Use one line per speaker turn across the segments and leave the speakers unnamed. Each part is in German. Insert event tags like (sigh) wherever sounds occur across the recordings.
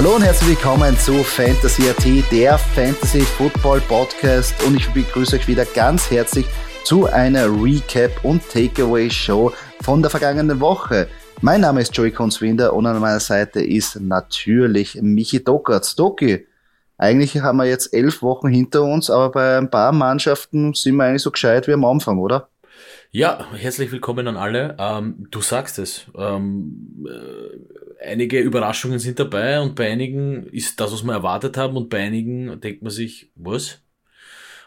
Hallo und herzlich willkommen zu Fantasy AT, der Fantasy Football Podcast und ich begrüße euch wieder ganz herzlich zu einer Recap und Takeaway Show von der vergangenen Woche. Mein Name ist Joey Konswinder und an meiner Seite ist natürlich Michi Dockertz. Doki, eigentlich haben wir jetzt elf Wochen hinter uns, aber bei ein paar Mannschaften sind wir eigentlich so gescheit wie am Anfang, oder?
Ja, herzlich willkommen an alle. Ähm, du sagst es. Ähm, äh, einige Überraschungen sind dabei und bei einigen ist das, was wir erwartet haben und bei einigen denkt man sich, was?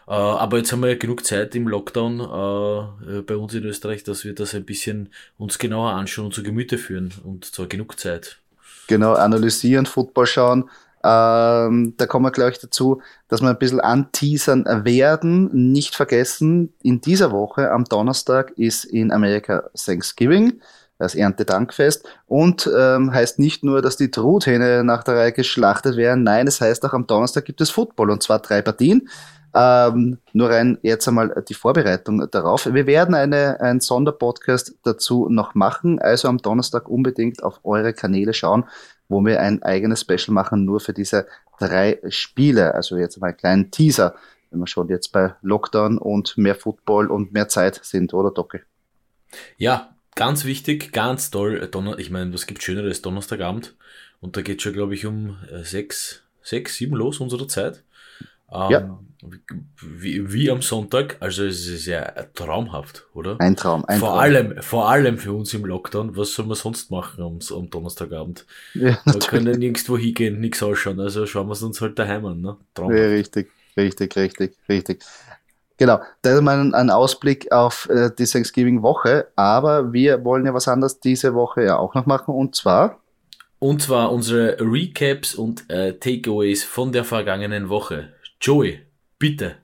Äh, aber jetzt haben wir ja genug Zeit im Lockdown äh, bei uns in Österreich, dass wir das ein bisschen uns genauer anschauen und zu Gemüte führen und zwar genug Zeit.
Genau, analysieren, Football schauen. Ähm, da kommen wir gleich dazu, dass wir ein bisschen anteasern werden. Nicht vergessen, in dieser Woche am Donnerstag ist in Amerika Thanksgiving, das Erntedankfest. Und ähm, heißt nicht nur, dass die Truthähne nach der Reihe geschlachtet werden, nein, es heißt auch am Donnerstag gibt es Football und zwar drei Partien. Ähm, nur rein jetzt einmal die Vorbereitung darauf. Wir werden eine, einen Sonderpodcast dazu noch machen, also am Donnerstag unbedingt auf eure Kanäle schauen wo wir ein eigenes Special machen, nur für diese drei Spiele. Also jetzt mal einen kleinen Teaser, wenn wir schon jetzt bei Lockdown und mehr Football und mehr Zeit sind, oder Docke?
Ja, ganz wichtig, ganz toll. Donner ich meine, was gibt Schöneres Donnerstagabend? Und da geht schon, glaube ich, um äh, sechs, sechs, sieben los unserer Zeit. Ähm, ja. Wie, wie, am Sonntag, also es ist ja traumhaft, oder?
Ein Traum, ein
vor
Traum.
Allem, vor allem für uns im Lockdown, was soll man sonst machen am, am Donnerstagabend?
Ja,
wir können nirgendwo hingehen, nichts ausschauen, also schauen wir es uns halt daheim an. Ne?
Traumhaft. Ja, richtig, richtig, richtig, richtig. Genau, da ist mal ein, ein Ausblick auf äh, die Thanksgiving-Woche, aber wir wollen ja was anderes diese Woche ja auch noch machen und zwar
und zwar unsere Recaps und äh, Takeaways von der vergangenen Woche. Joey, bitte.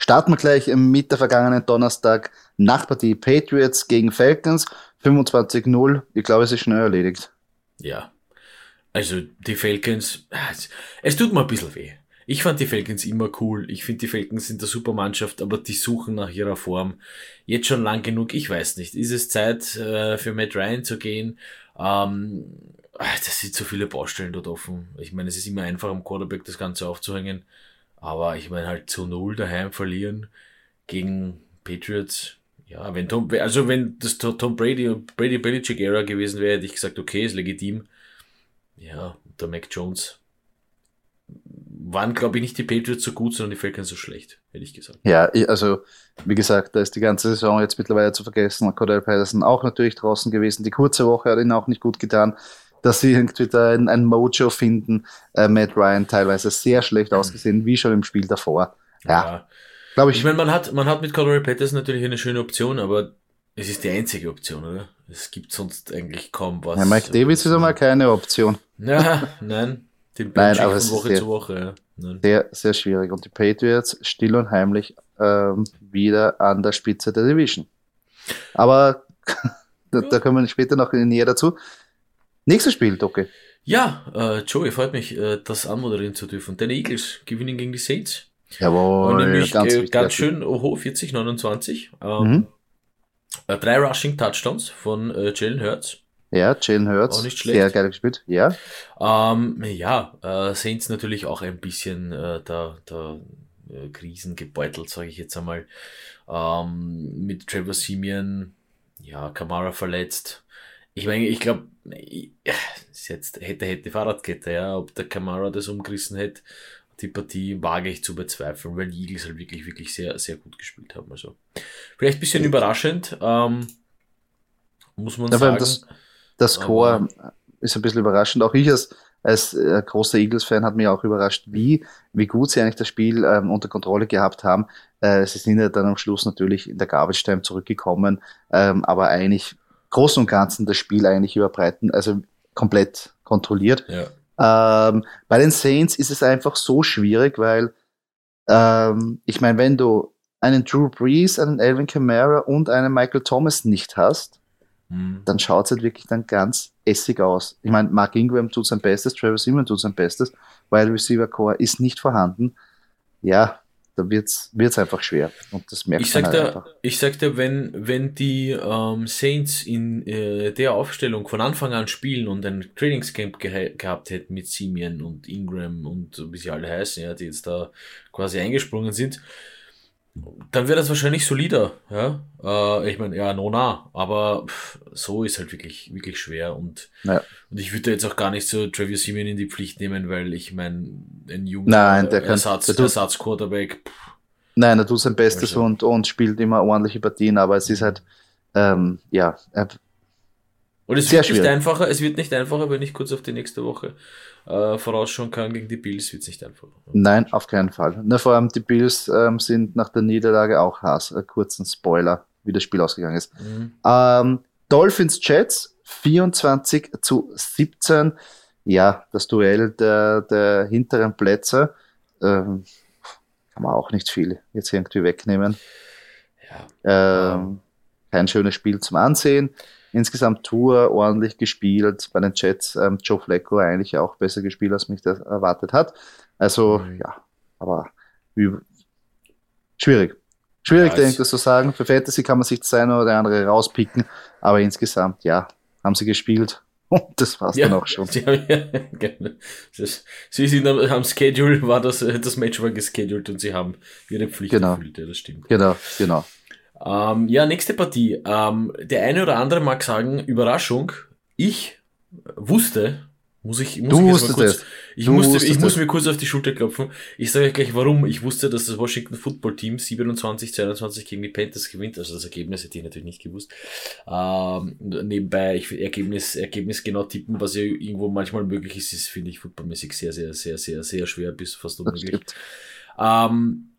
Starten wir gleich mit der vergangenen Donnerstag Nachpartie Patriots gegen Falcons. 25-0. Ich glaube, es ist schnell erledigt.
Ja. Also die Falcons, es tut mir ein bisschen weh. Ich fand die Falcons immer cool. Ich finde, die Falcons sind eine super Mannschaft, aber die suchen nach ihrer Form. Jetzt schon lang genug. Ich weiß nicht. Ist es Zeit äh, für Matt Ryan zu gehen? Ähm, das sind so viele Baustellen dort offen. Ich meine, es ist immer einfach am Quarterback das Ganze aufzuhängen. Aber ich meine halt zu null daheim verlieren gegen Patriots. Ja, wenn Tom, also wenn das Tom Brady und Brady Belichick Era gewesen wäre, hätte ich gesagt, okay, ist legitim. Ja, der Mac Jones waren, glaube ich, nicht die Patriots so gut, sondern die Falcons so schlecht, hätte ich gesagt.
Ja, also, wie gesagt, da ist die ganze Saison jetzt mittlerweile zu vergessen. Cordell Patterson auch natürlich draußen gewesen. Die kurze Woche hat ihn auch nicht gut getan dass sie irgendwie da ein, ein Mojo finden. Äh, Matt Ryan teilweise sehr schlecht mhm. ausgesehen, wie schon im Spiel davor. Ja. ja.
Glaube ich. Ich meine, man hat, man hat mit Cordero Patterson natürlich eine schöne Option, aber es ist die einzige Option, oder? Es gibt sonst eigentlich kaum was.
Ja, Mike Davis ist einmal keine Option.
Ja, nein. Den
nein, aber von
Woche
sehr,
zu Woche. Ja.
Sehr, sehr schwierig. Und die Patriots still und heimlich ähm, wieder an der Spitze der Division. Aber (laughs) da, da kommen wir später noch näher dazu. Nächstes Spiel, Docke.
Ja, äh, Joey, freut mich, äh, das anmoderieren zu dürfen. Deine Eagles gewinnen gegen die Saints.
Jawohl,
Und nämlich ganz, äh, ganz schön oho, 40, 29. Ähm, mhm. äh, drei Rushing Touchdowns von äh, Jalen Hurts.
Ja, Jalen Hurts.
Auch nicht schlecht.
Sehr geil gespielt, ja.
Ähm, ja, äh, Saints natürlich auch ein bisschen äh, da, da äh, Krisen gebeutelt, sage ich jetzt einmal. Ähm, mit Trevor Simeon, ja, Kamara verletzt. Ich meine, ich glaube, jetzt hätte, hätte Fahrradkette, ja, ob der Kamara das umgerissen hätte, die Partie wage ich zu bezweifeln, weil die Eagles halt wirklich, wirklich sehr, sehr gut gespielt haben. Also vielleicht ein bisschen überraschend, ähm, muss man ja, sagen.
Das, das Score Aber, ist ein bisschen überraschend. Auch ich als, als äh, großer Eagles-Fan hat mich auch überrascht, wie, wie gut sie eigentlich das Spiel ähm, unter Kontrolle gehabt haben. Äh, sie sind ja dann am Schluss natürlich in der Garbage Time zurückgekommen, ähm, aber eigentlich großen und ganzen das Spiel eigentlich überbreiten, also komplett kontrolliert.
Ja.
Ähm, bei den Saints ist es einfach so schwierig, weil ähm, ich meine, wenn du einen Drew Brees, einen Alvin Kamara und einen Michael Thomas nicht hast, mhm. dann schaut es halt wirklich dann ganz essig aus. Ich meine, Mark Ingram tut sein Bestes, Travis Simon tut sein Bestes, weil Receiver Core ist nicht vorhanden. Ja, da wird's wird's einfach schwer. Und das merkt
ich man
halt
dir,
einfach.
Ich sag dir, wenn, wenn die ähm, Saints in äh, der Aufstellung von Anfang an spielen und ein Trainingscamp ge gehabt hätten mit Simeon und Ingram und wie sie alle heißen, ja, die jetzt da quasi eingesprungen sind, dann wäre das wahrscheinlich solider, ja. Äh, ich meine, ja, nona, aber pff, so ist halt wirklich, wirklich schwer und,
ja.
und ich würde jetzt auch gar nicht so Travis Simeon in die Pflicht nehmen, weil ich meine, ein junger Ersatz,
kann,
der Ersatz Quarterback. Pff.
Nein, er tut sein Bestes also. und, und spielt immer ordentliche Partien, aber es ist halt, ähm, ja,
und es wird, nicht einfacher, es wird nicht einfacher, wenn ich kurz auf die nächste Woche äh, vorausschauen kann gegen die Bills, wird es nicht einfacher.
Nein, auf keinen Fall. Na, vor allem die Bills ähm, sind nach der Niederlage auch Hass. Äh, kurzen Spoiler, wie das Spiel ausgegangen ist. Mhm. Ähm, Dolphins Jets 24 zu 17. Ja, das Duell der, der hinteren Plätze. Ähm, kann man auch nicht viel jetzt irgendwie wegnehmen. Ja. Ähm, kein schönes Spiel zum Ansehen insgesamt Tour ordentlich gespielt. Bei den Jets ähm, Joe Flacco eigentlich auch besser gespielt, als mich das erwartet hat. Also, mhm. ja, aber wie, schwierig. Schwierig, ja, denke ich, das zu sagen. Für Fantasy kann man sich das eine oder andere rauspicken, aber insgesamt, ja, haben sie gespielt. (laughs) Und das war's ja, dann auch schon. (laughs)
Ja, genau. sie sind am, am Schedule, war das, das Match war gescheduled und sie haben ihre Pflicht
genau.
erfüllt, ja, das stimmt.
Genau, genau.
Ähm, ja, nächste Partie. Ähm, der eine oder andere mag sagen, Überraschung. Ich wusste, muss ich, muss
du
ich
wusstest
kurz,
es.
ich,
Du
musste,
wusstest
ich muss mir kurz auf die Schulter klopfen. Ich sage euch gleich warum. Ich wusste, dass das Washington Football Team 27, 22 gegen die Panthers gewinnt. Also das Ergebnis hätte ich natürlich nicht gewusst. Ähm, nebenbei, ich Ergebnis, Ergebnis genau tippen, was ja irgendwo manchmal möglich ist, ist, finde ich, footballmäßig sehr, sehr, sehr, sehr, sehr schwer bis fast unmöglich. Ähm,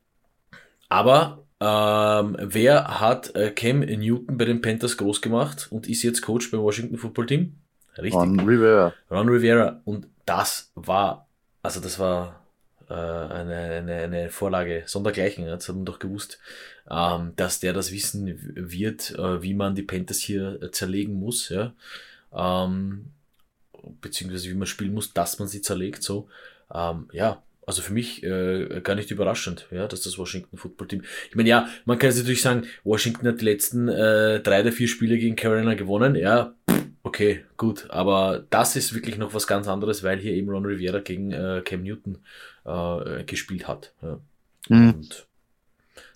aber ähm, wer hat äh, Cam Newton bei den Panthers groß gemacht und ist jetzt Coach beim Washington Football Team? Richtig.
Ron Rivera.
Ron Rivera. Und das war, also das war äh, eine, eine, eine Vorlage sondergleichen. Das hat man doch gewusst, ähm, dass der das wissen wird, äh, wie man die Panthers hier äh, zerlegen muss, ja. Ähm, beziehungsweise wie man spielen muss, dass man sie zerlegt, so. Ähm, ja, also für mich äh, gar nicht überraschend, ja, dass das Washington Football Team. Ich meine, ja, man kann jetzt natürlich sagen, Washington hat die letzten äh, drei der vier Spiele gegen Carolina gewonnen, ja, okay, gut, aber das ist wirklich noch was ganz anderes, weil hier eben Ron Rivera gegen äh, Cam Newton äh, gespielt hat. Ja.
Mhm.
Und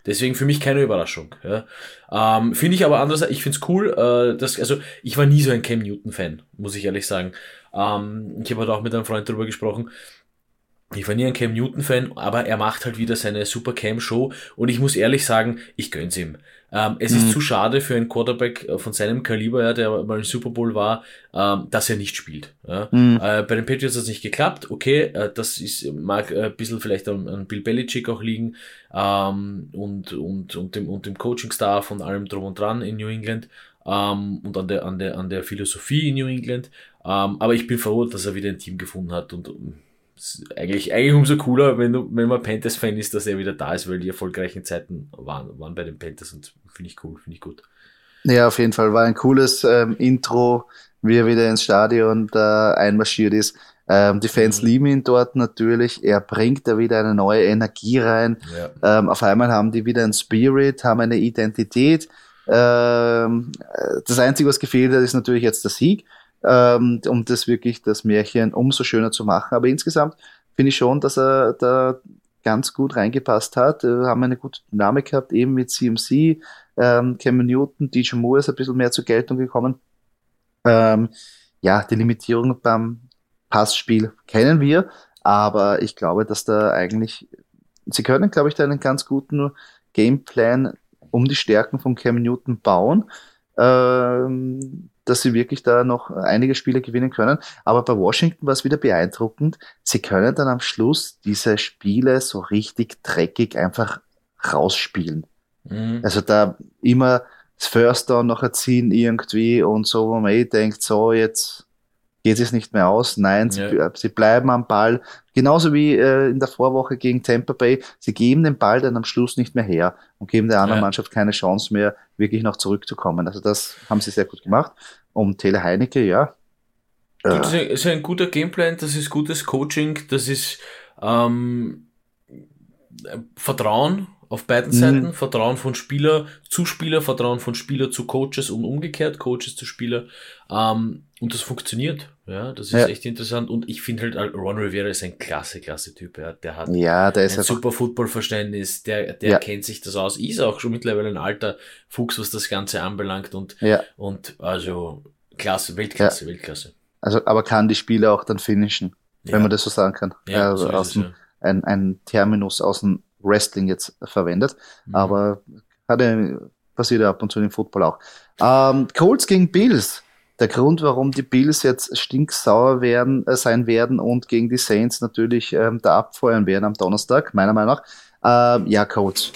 deswegen für mich keine Überraschung. Ja. Ähm, finde ich aber andererseits, ich finde es cool, äh, dass, also ich war nie so ein Cam Newton-Fan, muss ich ehrlich sagen. Ähm, ich habe halt auch mit einem Freund darüber gesprochen. Ich war nie ein Cam Newton-Fan, aber er macht halt wieder seine Super Cam-Show und ich muss ehrlich sagen, ich gönn's ihm. Ähm, es ist
Mhm.
zu schade für einen Quarterback äh, von seinem Kaliber, ja, der mal im Super Bowl war, ähm, dass er nicht spielt. Ja.
Mhm.
Äh, bei den Patriots hat es nicht geklappt, okay, äh, das ist, mag äh, ein bisschen vielleicht an, an Bill Belichick auch liegen ähm, und, und, und dem, und dem Coaching-Staff und allem drum und dran in New England ähm, und an der, an, der, an der Philosophie in New England. Ähm, aber ich bin froh, dass er wieder ein Team gefunden hat und ist eigentlich, eigentlich umso cooler, wenn, du, wenn man Panthers-Fan ist, dass er wieder da ist, weil die erfolgreichen Zeiten waren, waren bei den Panthers und finde ich cool, finde ich gut.
Ja, auf jeden Fall. War ein cooles ähm, Intro, wie er wieder ins Stadion da einmarschiert ist. Ähm, die Fans
Mhm.
lieben ihn dort natürlich. Er bringt da wieder eine neue Energie rein.
Ja.
Ähm, auf einmal haben die wieder einen Spirit, haben eine Identität. Ähm, äh, das Einzige, was gefehlt hat, ist natürlich jetzt der Sieg, ähm, um das wirklich das Märchen umso schöner zu machen. Aber insgesamt finde ich schon, dass er da ganz gut reingepasst hat. Wir haben eine gute Dynamik gehabt, eben mit CMC, ähm, Cameron Newton, DJ Moore ist ein bisschen mehr zur Geltung gekommen. Ähm, ja, die Limitierung beim Passspiel kennen wir. Aber ich glaube, dass da eigentlich, sie können, glaube ich, da einen ganz guten Gameplan um die Stärken von Cam Newton bauen. Ähm, dass sie wirklich da noch einige Spiele gewinnen können. Aber bei Washington war es wieder beeindruckend. Sie können dann am Schluss diese Spiele so richtig dreckig einfach rausspielen. Mhm. Also da immer das First Down noch erziehen irgendwie und so, wo man eh denkt, so jetzt geht es nicht mehr aus. Nein, sie, ja. sie bleiben am Ball. Genauso wie äh, in der Vorwoche gegen Tampa Bay. Sie geben den Ball dann am Schluss nicht mehr her und geben der anderen ja. Mannschaft keine Chance mehr, wirklich noch zurückzukommen. Also das haben sie sehr gut gemacht. Und Tele Heinecke, ja.
Das ist ein guter Gameplan, das ist gutes Coaching, das ist ähm, Vertrauen auf beiden Seiten, mhm. Vertrauen von Spieler zu Spieler, Vertrauen von Spieler zu Coaches und umgekehrt, Coaches zu Spieler. Ähm, und das funktioniert. Ja, das ist ja. echt interessant. Und ich finde halt, Ron Rivera ist ein klasse, klasse Typ. Ja. Der hat
ja, der
ein super Footballverständnis, der, der ja. kennt sich das aus, ist auch schon mittlerweile ein alter Fuchs, was das Ganze anbelangt. Und,
ja.
und also klasse, Weltklasse, Weltklasse.
Also, aber kann die Spiele auch dann finishen, wenn man das so sagen kann. Ja, also so aus dem, ein, ein Terminus aus dem Wrestling jetzt verwendet. Mhm. Aber hatte, passiert ja ab und zu im Football auch. Ähm, Colts gegen Bills. Der Grund, warum die Bills jetzt stinksauer werden, äh, sein werden und gegen die Saints natürlich ähm, da abfeuern werden am Donnerstag, meiner Meinung nach. Ähm, ja, Colts.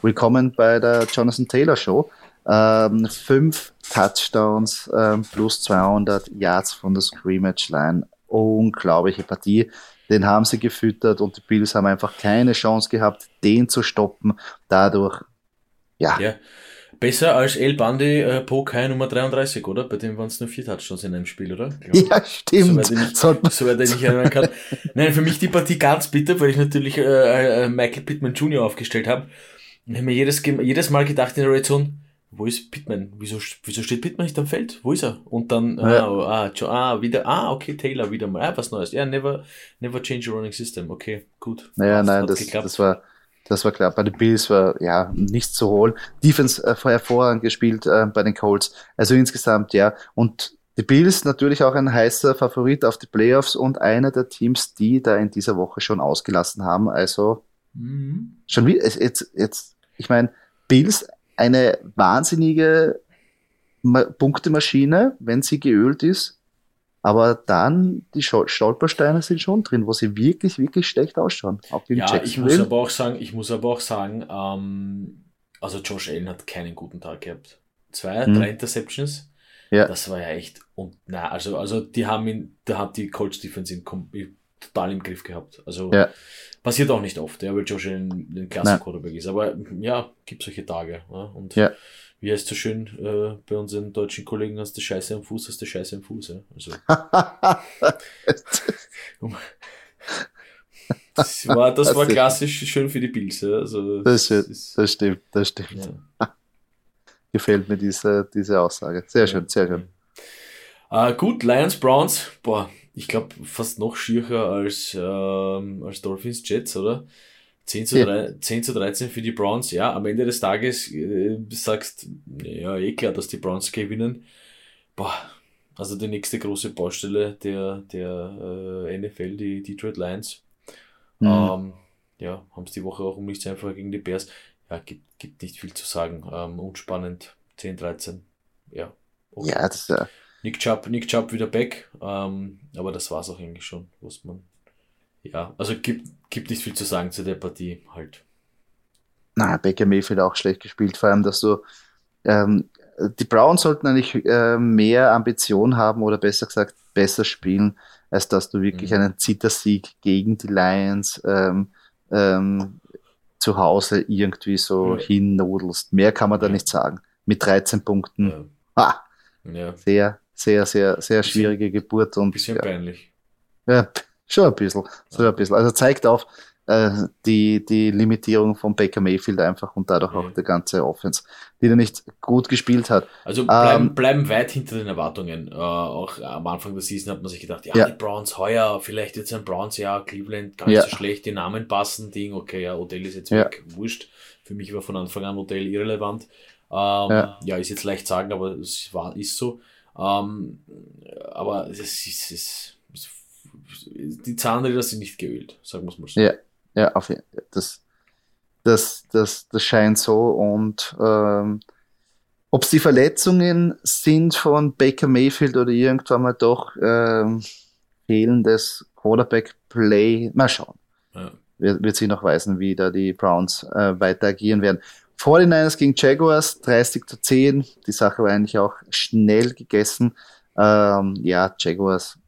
Willkommen bei der Jonathan Taylor Show. Ähm, fünf Touchdowns ähm, plus 200 Yards von der Scrimmage Line. Unglaubliche Partie den haben sie gefüttert und die Bills haben einfach keine Chance gehabt, den zu stoppen. Dadurch, ja.
ja. Besser als El Bandi äh, Pokai Nummer 33, oder? Bei dem waren es nur vier Touchdowns in einem Spiel, oder? (laughs)
Ja, stimmt.
Soweit ich, nicht erinnern kann. Nein, für mich die Partie ganz bitter, weil ich natürlich äh, äh, Michael Pittman Jr. aufgestellt habe. Und habe mir jedes, jedes Mal gedacht in der Red Zone, wo ist Pittman? Wieso, wieso steht Pittman nicht am Feld? Wo ist er? Und dann, ja. ah, ah, ah, wieder, ah, okay, Taylor wieder mal, ah, was Neues. Ja, never, never change a running system. Okay, gut.
Naja, das nein, das, das war, das war klar. Bei den Bills war, ja, nichts zu holen. Defense äh, hervorragend gespielt äh, bei den Colts. Also insgesamt, ja. Und die Bills natürlich auch ein heißer Favorit auf die Playoffs und einer der Teams, die da in dieser Woche schon ausgelassen haben. Also, mhm. schon wie, jetzt, jetzt, ich meine, Bills eine wahnsinnige Punktemaschine, wenn sie geölt ist. Aber dann, die Stolpersteine sind schon drin, wo sie wirklich, wirklich schlecht ausschauen.
Auch ja, ich muss aber auch sagen, ich muss aber auch sagen, ähm, also Josh Allen hat keinen guten Tag gehabt. Zwei, hm. drei Interceptions. Ja. Das war ja echt, und na, also, also die haben ihn, da hat die Colts Defense ihn total im Griff gehabt. Also, ja. Passiert auch nicht oft, ja, weil Josh Allen ein klasse Quarterback ist. Aber ja, gibt solche Tage. Ja? Und ja. Wie heißt so schön äh, bei unseren deutschen Kollegen, hast du Scheiße am Fuß, hast du Scheiße am Fuß. Ja? Also, (laughs) das war, das war klassisch schön für die. Ja? Also,
das, das, ist, das stimmt, das stimmt. Ja. (laughs) Gefällt mir diese, diese Aussage. Sehr schön, sehr schön.
Uh, gut, Lions, Browns, boah, ich glaube, fast noch schierer als, ähm, als Dolphins Jets, oder? 10 zu, ja. 3, 10 zu 13 für die Browns. Ja, am Ende des Tages äh, sagst, ja, eh klar, dass die Browns gewinnen. Boah, also die nächste große Baustelle der, der äh, NFL, die Detroit Lions. Mhm. Ähm, ja, haben es die Woche auch um nichts einfach gegen die Bears. Ja, gibt, gibt nicht viel zu sagen. Ähm, unspannend. 10, 13. Ja.
Okay. Ja, das ist ja
Nick Chubb, Nick Chubb wieder back, ähm, aber das war es auch eigentlich schon, was man. Ja, also gibt, gibt nicht viel zu sagen zu der Partie halt.
Na, Baker Mayfield auch schlecht gespielt, vor allem, dass du ähm, die Browns sollten eigentlich äh, mehr Ambition haben oder besser gesagt besser spielen, als dass du wirklich mhm. einen Zittersieg gegen die Lions ähm, ähm, zu Hause irgendwie so ja. hinnodelst. Mehr kann man da ja. nicht sagen. Mit 13 Punkten. Ja. Ah, sehr, sehr, sehr, sehr schwierige Geburt. Und,
bisschen ja, peinlich.
Ja, schon ein bisschen. So ein bisschen. Also zeigt auf äh, die, die Limitierung von Baker Mayfield einfach und dadurch mhm. auch der ganze Offense, die er nicht gut gespielt hat.
Also bleiben, ähm, bleiben weit hinter den Erwartungen. Äh, auch am Anfang der Season hat man sich gedacht, ja, ja. die Browns heuer, vielleicht jetzt ein Browns, ja, Cleveland, gar nicht ja. so schlecht, die Namen passen, Ding, okay, ja, Odell ist jetzt weg, wurscht. Für mich war von Anfang an Odell irrelevant. Ähm, ja. ja. ist jetzt leicht sagen, aber es war, ist so. Ähm, aber es ist, es ist die Zahnräder sind nicht geölt, sagen wir es mal
so. Ja, ja, auf jeden Fall. Das, das, das, das scheint so und ähm, ob es die Verletzungen sind von Baker Mayfield oder irgendwann mal doch ähm, fehlendes Quarterback-Play, mal schauen. Ja. Wird, wird sich noch weisen, wie da die Browns äh, weiter agieren werden. 49ers gegen Jaguars, 30 zu 10. Die Sache war eigentlich auch schnell gegessen. Ähm, ja, Jaguars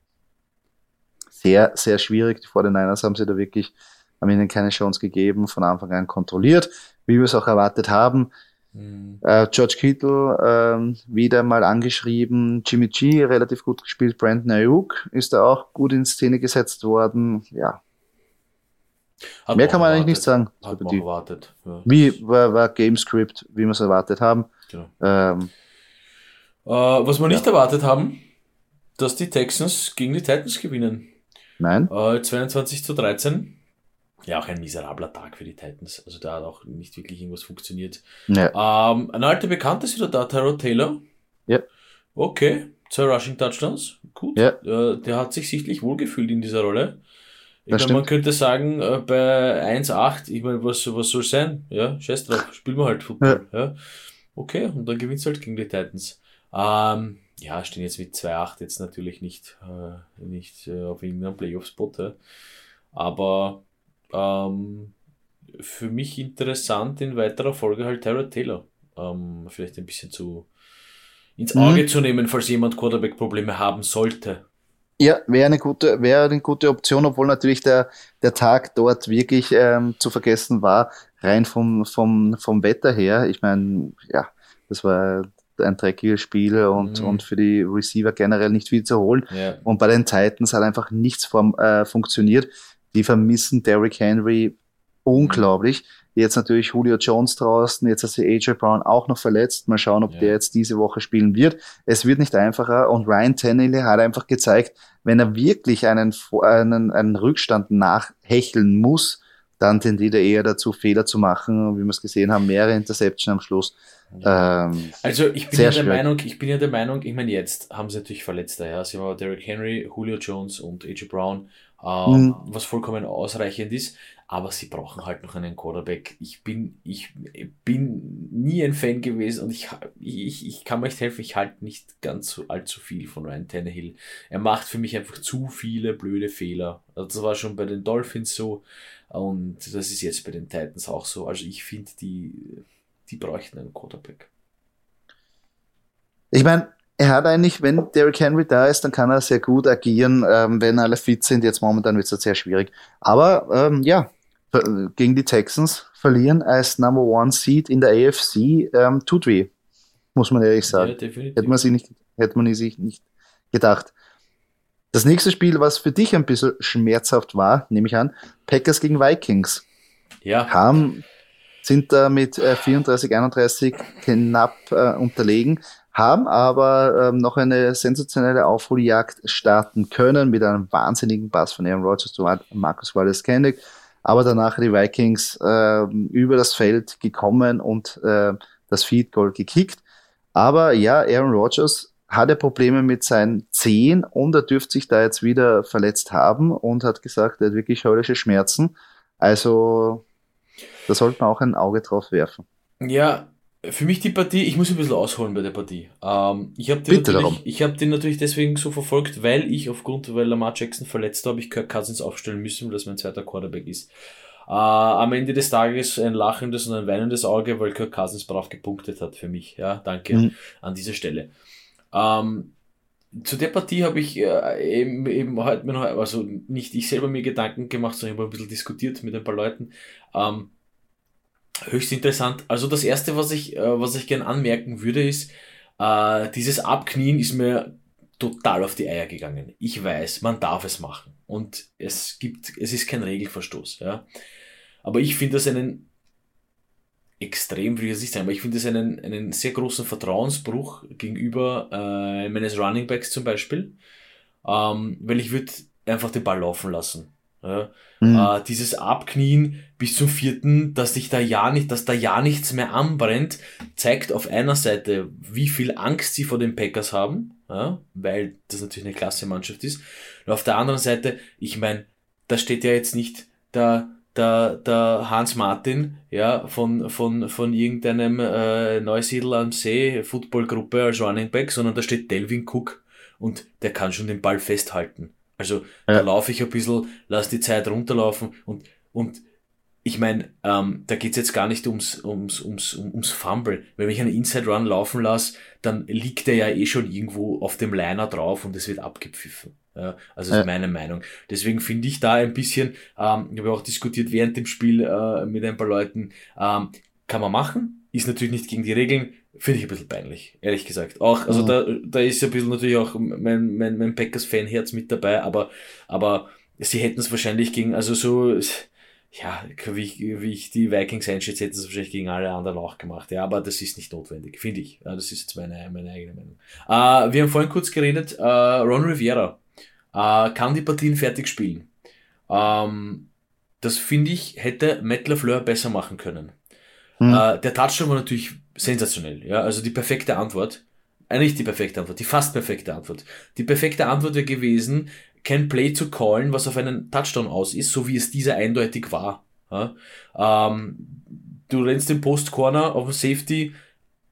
sehr, sehr schwierig. Die 49ers haben sie da wirklich, haben ihnen keine Chance gegeben, von Anfang an kontrolliert, wie wir es auch erwartet haben. Mhm. Äh, George Kittle ähm, wieder mal angeschrieben, Jimmy G relativ gut gespielt, Brandon Ayuk ist da auch gut in Szene gesetzt worden. Ja, hat Mehr kann man erwartet. eigentlich nicht sagen.
Hat man erwartet.
Ja. Wie war, war Gamescript, wie wir es erwartet haben. Genau. Ähm,
äh, was wir nicht ja. erwartet haben, dass die Texans gegen die Titans gewinnen.
Nein.
Äh, 22 zu 13. Ja, auch ein miserabler Tag für die Titans. Also da hat auch nicht wirklich irgendwas funktioniert. Ja. Ähm, ein alter Bekannter ist wieder da, Tyrod Taylor.
Ja.
Okay, zwei Rushing Touchdowns. Gut. Ja. Äh, der hat sich sichtlich wohlgefühlt in dieser Rolle. Ich meine, man könnte sagen, äh, bei 1,8, ich meine, was, was soll sein? Ja, scheiß drauf, spielen wir halt Football. Ja. ja. Okay, und dann gewinnst du halt gegen die Titans. Ähm, ja, stehen jetzt mit 2,8 jetzt natürlich nicht, äh, nicht äh, auf irgendeinem Playoff-Spot. Ja. Aber ähm, für mich interessant in weiterer Folge halt Tyrod Taylor. Ähm, vielleicht ein bisschen zu ins Auge mhm. zu nehmen, falls jemand Quarterback-Probleme haben sollte.
Ja, wäre eine gute, wäre eine gute Option, obwohl natürlich der, der Tag dort wirklich ähm, zu vergessen war, rein vom, vom, vom Wetter her. Ich meine, ja, das war ein dreckiges Spiel und, mhm. und für die Receiver generell nicht viel zu holen. Ja. Und bei den Titans hat einfach nichts vom, äh, funktioniert. Die vermissen Derrick Henry unglaublich. Jetzt natürlich Julio Jones draußen, jetzt hat sich AJ Brown auch noch verletzt. Mal schauen, ob ja. der jetzt diese Woche spielen wird. Es wird nicht einfacher und Ryan Tannehill hat einfach gezeigt, wenn er wirklich einen, einen, einen Rückstand nachhecheln muss, dann tendiert er eher dazu, Fehler zu machen. Wie wir es gesehen haben, mehrere Interception am Schluss.
Ja. Ähm, also ich bin ja der Meinung, ich bin ja der Meinung, ich meine, jetzt haben sie natürlich Verletzte, ja. Sie haben Derrick Henry, Julio Jones und AJ Brown, ähm, mhm. was vollkommen ausreichend ist aber sie brauchen halt noch einen Quarterback. Ich bin, ich bin nie ein Fan gewesen und ich, ich, ich kann mir nicht helfen, ich halte nicht ganz so allzu viel von Ryan Tannehill. Er macht für mich einfach zu viele blöde Fehler. Also das war schon bei den Dolphins so und das ist jetzt bei den Titans auch so. Also ich finde, die, die bräuchten einen Quarterback.
Ich meine, er hat eigentlich, wenn Derrick Henry da ist, dann kann er sehr gut agieren. Ähm, wenn alle fit sind, jetzt momentan wird es sehr schwierig. Aber ähm, ja, gegen die Texans verlieren als Number One Seed in der AFC ähm, tut weh, muss man ehrlich sagen. Ja, hätte man sich nicht, hätte man sich nicht gedacht. Das nächste Spiel, was für dich ein bisschen schmerzhaft war, nehme ich an, Packers gegen Vikings.
Ja.
Haben, sind da mit äh, 34, 31 knapp äh, unterlegen, haben aber ähm, noch eine sensationelle Aufholjagd starten können mit einem wahnsinnigen Pass von Aaron Rodgers zu Marcus Wallace-Kendick aber danach die Vikings äh, über das Feld gekommen und äh, das Feed Goal gekickt. Aber ja, Aaron Rodgers hatte Probleme mit seinen Zehen und er dürfte sich da jetzt wieder verletzt haben und hat gesagt, er hat wirklich höllische Schmerzen. Also da sollte man auch ein Auge drauf werfen.
Ja, für mich die Partie, ich muss ein bisschen ausholen bei der Partie. Ähm, ich habe natürlich, hab die natürlich deswegen so verfolgt, weil ich aufgrund, weil Lamar Jackson verletzt habe, ich Kirk Cousins aufstellen müssen, weil das mein zweiter Quarterback ist. Äh, am Ende des Tages ein lachendes und ein weinendes Auge, weil Kirk Cousins brav gepunktet hat für mich. Ja, danke mhm. an dieser Stelle. Ähm, zu der Partie habe ich äh, eben, eben heute, also nicht ich selber mir Gedanken gemacht, sondern ich habe ein bisschen diskutiert mit ein paar Leuten. Ähm, höchst interessant. Also das erste, was ich, äh, ich gern anmerken würde, ist, äh, dieses Abknien ist mir total auf die Eier gegangen. Ich weiß, man darf es machen. Und es gibt, es ist kein Regelverstoß, ja. Aber ich finde das einen extrem, würde ich jetzt nicht sagen, aber ich finde das einen, einen sehr großen Vertrauensbruch gegenüber äh, meines Runningbacks zum Beispiel. Ähm, weil ich würde einfach den Ball laufen lassen. Ja. Mhm. Äh, dieses Abknien bis zum vierten, dass sich da ja nicht, dass da ja nichts mehr anbrennt, zeigt auf einer Seite, wie viel Angst sie vor den Packers haben, ja, weil das natürlich eine klasse Mannschaft ist. Und auf der anderen Seite, ich meine, da steht ja jetzt nicht der, der, der Hans Martin, ja, von, von, von irgendeinem äh, Neusiedl am See Footballgruppe als Running Back, sondern da steht Delvin Cook und der kann schon den Ball festhalten. Also ja. da laufe ich ein bisschen, lass die Zeit runterlaufen und, und ich meine, ähm, da geht's jetzt gar nicht ums, ums, ums, ums Fumble. Wenn ich einen Inside Run laufen lasse, dann liegt der ja eh schon irgendwo auf dem Liner drauf und es wird abgepfiffen. Ja, also ist meine Meinung. Deswegen finde ich da ein bisschen, ähm, ich habe auch diskutiert während dem Spiel äh, mit ein paar Leuten, ähm, kann man machen, ist natürlich nicht gegen die Regeln, finde ich ein bisschen peinlich, ehrlich gesagt. Auch, also mhm. da, da ist ein bisschen natürlich auch mein, mein, mein Packers-Fanherz mit dabei, aber, aber sie hätten es wahrscheinlich gegen, also so, ja, wie ich, wie ich die Vikings einschätze, hätten sie es wahrscheinlich gegen alle anderen auch gemacht. Ja, aber das ist nicht notwendig, finde ich. Ja, das ist jetzt meine, meine eigene Meinung. Äh, wir haben vorhin kurz geredet, äh, Ron Rivera äh, kann die Partien fertig spielen. Ähm, das finde ich, hätte Matt LaFleur besser machen können. Hm. Äh, der Touchdown war natürlich sensationell. Ja, also die perfekte Antwort. Äh, nicht die perfekte Antwort, die fast perfekte Antwort. Die perfekte Antwort wäre gewesen, kein Play zu callen, was auf einen Touchdown aus ist, so wie es dieser eindeutig war. Ja? Ähm, du rennst den Post Corner auf Safety.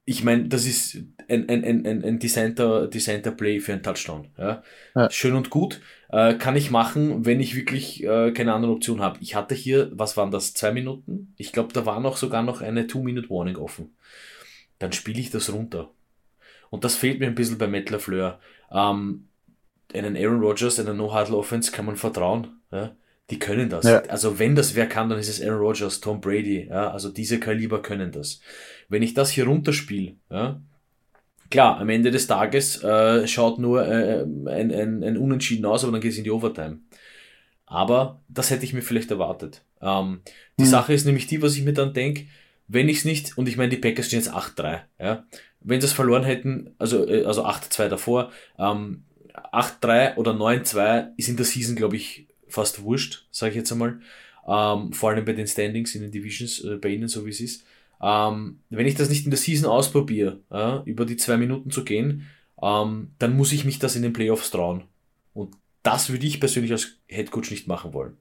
Ich meine, das ist ein, ein, ein, ein designter, designter Play für einen Touchdown. Ja? ja. Schön und gut. Äh, kann ich machen, wenn ich wirklich äh, keine andere Option habe. Ich hatte hier, was waren das, zwei Minuten? Ich glaube, da war noch sogar noch eine Two-Minute-Warning offen. Dann spiele ich das runter. Und das fehlt mir ein bisschen bei Mettler Fleur. Ähm, einen Aaron Rodgers, einer No-Huddle-Offense kann man vertrauen. Ja? Die können das. Ja. Also wenn das wer kann, dann ist es Aaron Rodgers, Tom Brady. Ja? Also diese Kaliber können das. Wenn ich das hier runterspiele, ja, klar, am Ende des Tages äh, schaut nur äh, ein, ein, ein Unentschieden aus, aber dann geht es in die Overtime. Aber das hätte ich mir vielleicht erwartet. Ähm, die hm. Sache ist nämlich die, was ich mir dann denke, wenn ich es nicht, und ich meine, die Packers stehen jetzt 8-3, ja, wenn sie es verloren hätten, also, äh, also 8-2 davor, ähm, 8-3 oder 9-2 ist in der Season, glaube ich, fast wurscht, sage ich jetzt einmal. Ähm, vor allem bei den Standings in den Divisions, äh, bei ihnen, so wie es ist. Ähm, wenn ich das nicht in der Season ausprobiere, äh, über die zwei Minuten zu gehen, ähm, dann muss ich mich das in den Playoffs trauen. Und das würde ich persönlich als Headcoach nicht machen wollen.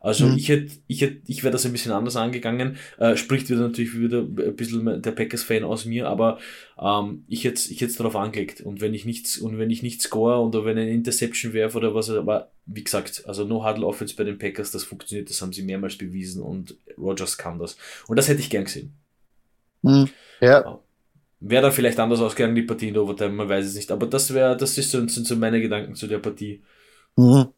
Also mhm. ich hätte, ich hätte, ich wäre das ein bisschen anders angegangen. Äh, spricht wieder natürlich wieder ein bisschen der Packers-Fan aus mir, aber ähm, ich hätte, ich hätte es darauf angelegt. Und wenn ich nichts, und wenn ich nicht score oder wenn ein Interception werfe oder was, aber wie gesagt, also No Huddle Offense bei den Packers, das funktioniert, das haben sie mehrmals bewiesen und Rogers kann das. Und das hätte ich gern gesehen.
Mhm. Ja.
Wäre dann vielleicht anders ausgegangen, die Partie in Overtime, man weiß es nicht. Aber das wäre, das ist so, sind so meine Gedanken zu der Partie.
Mhm.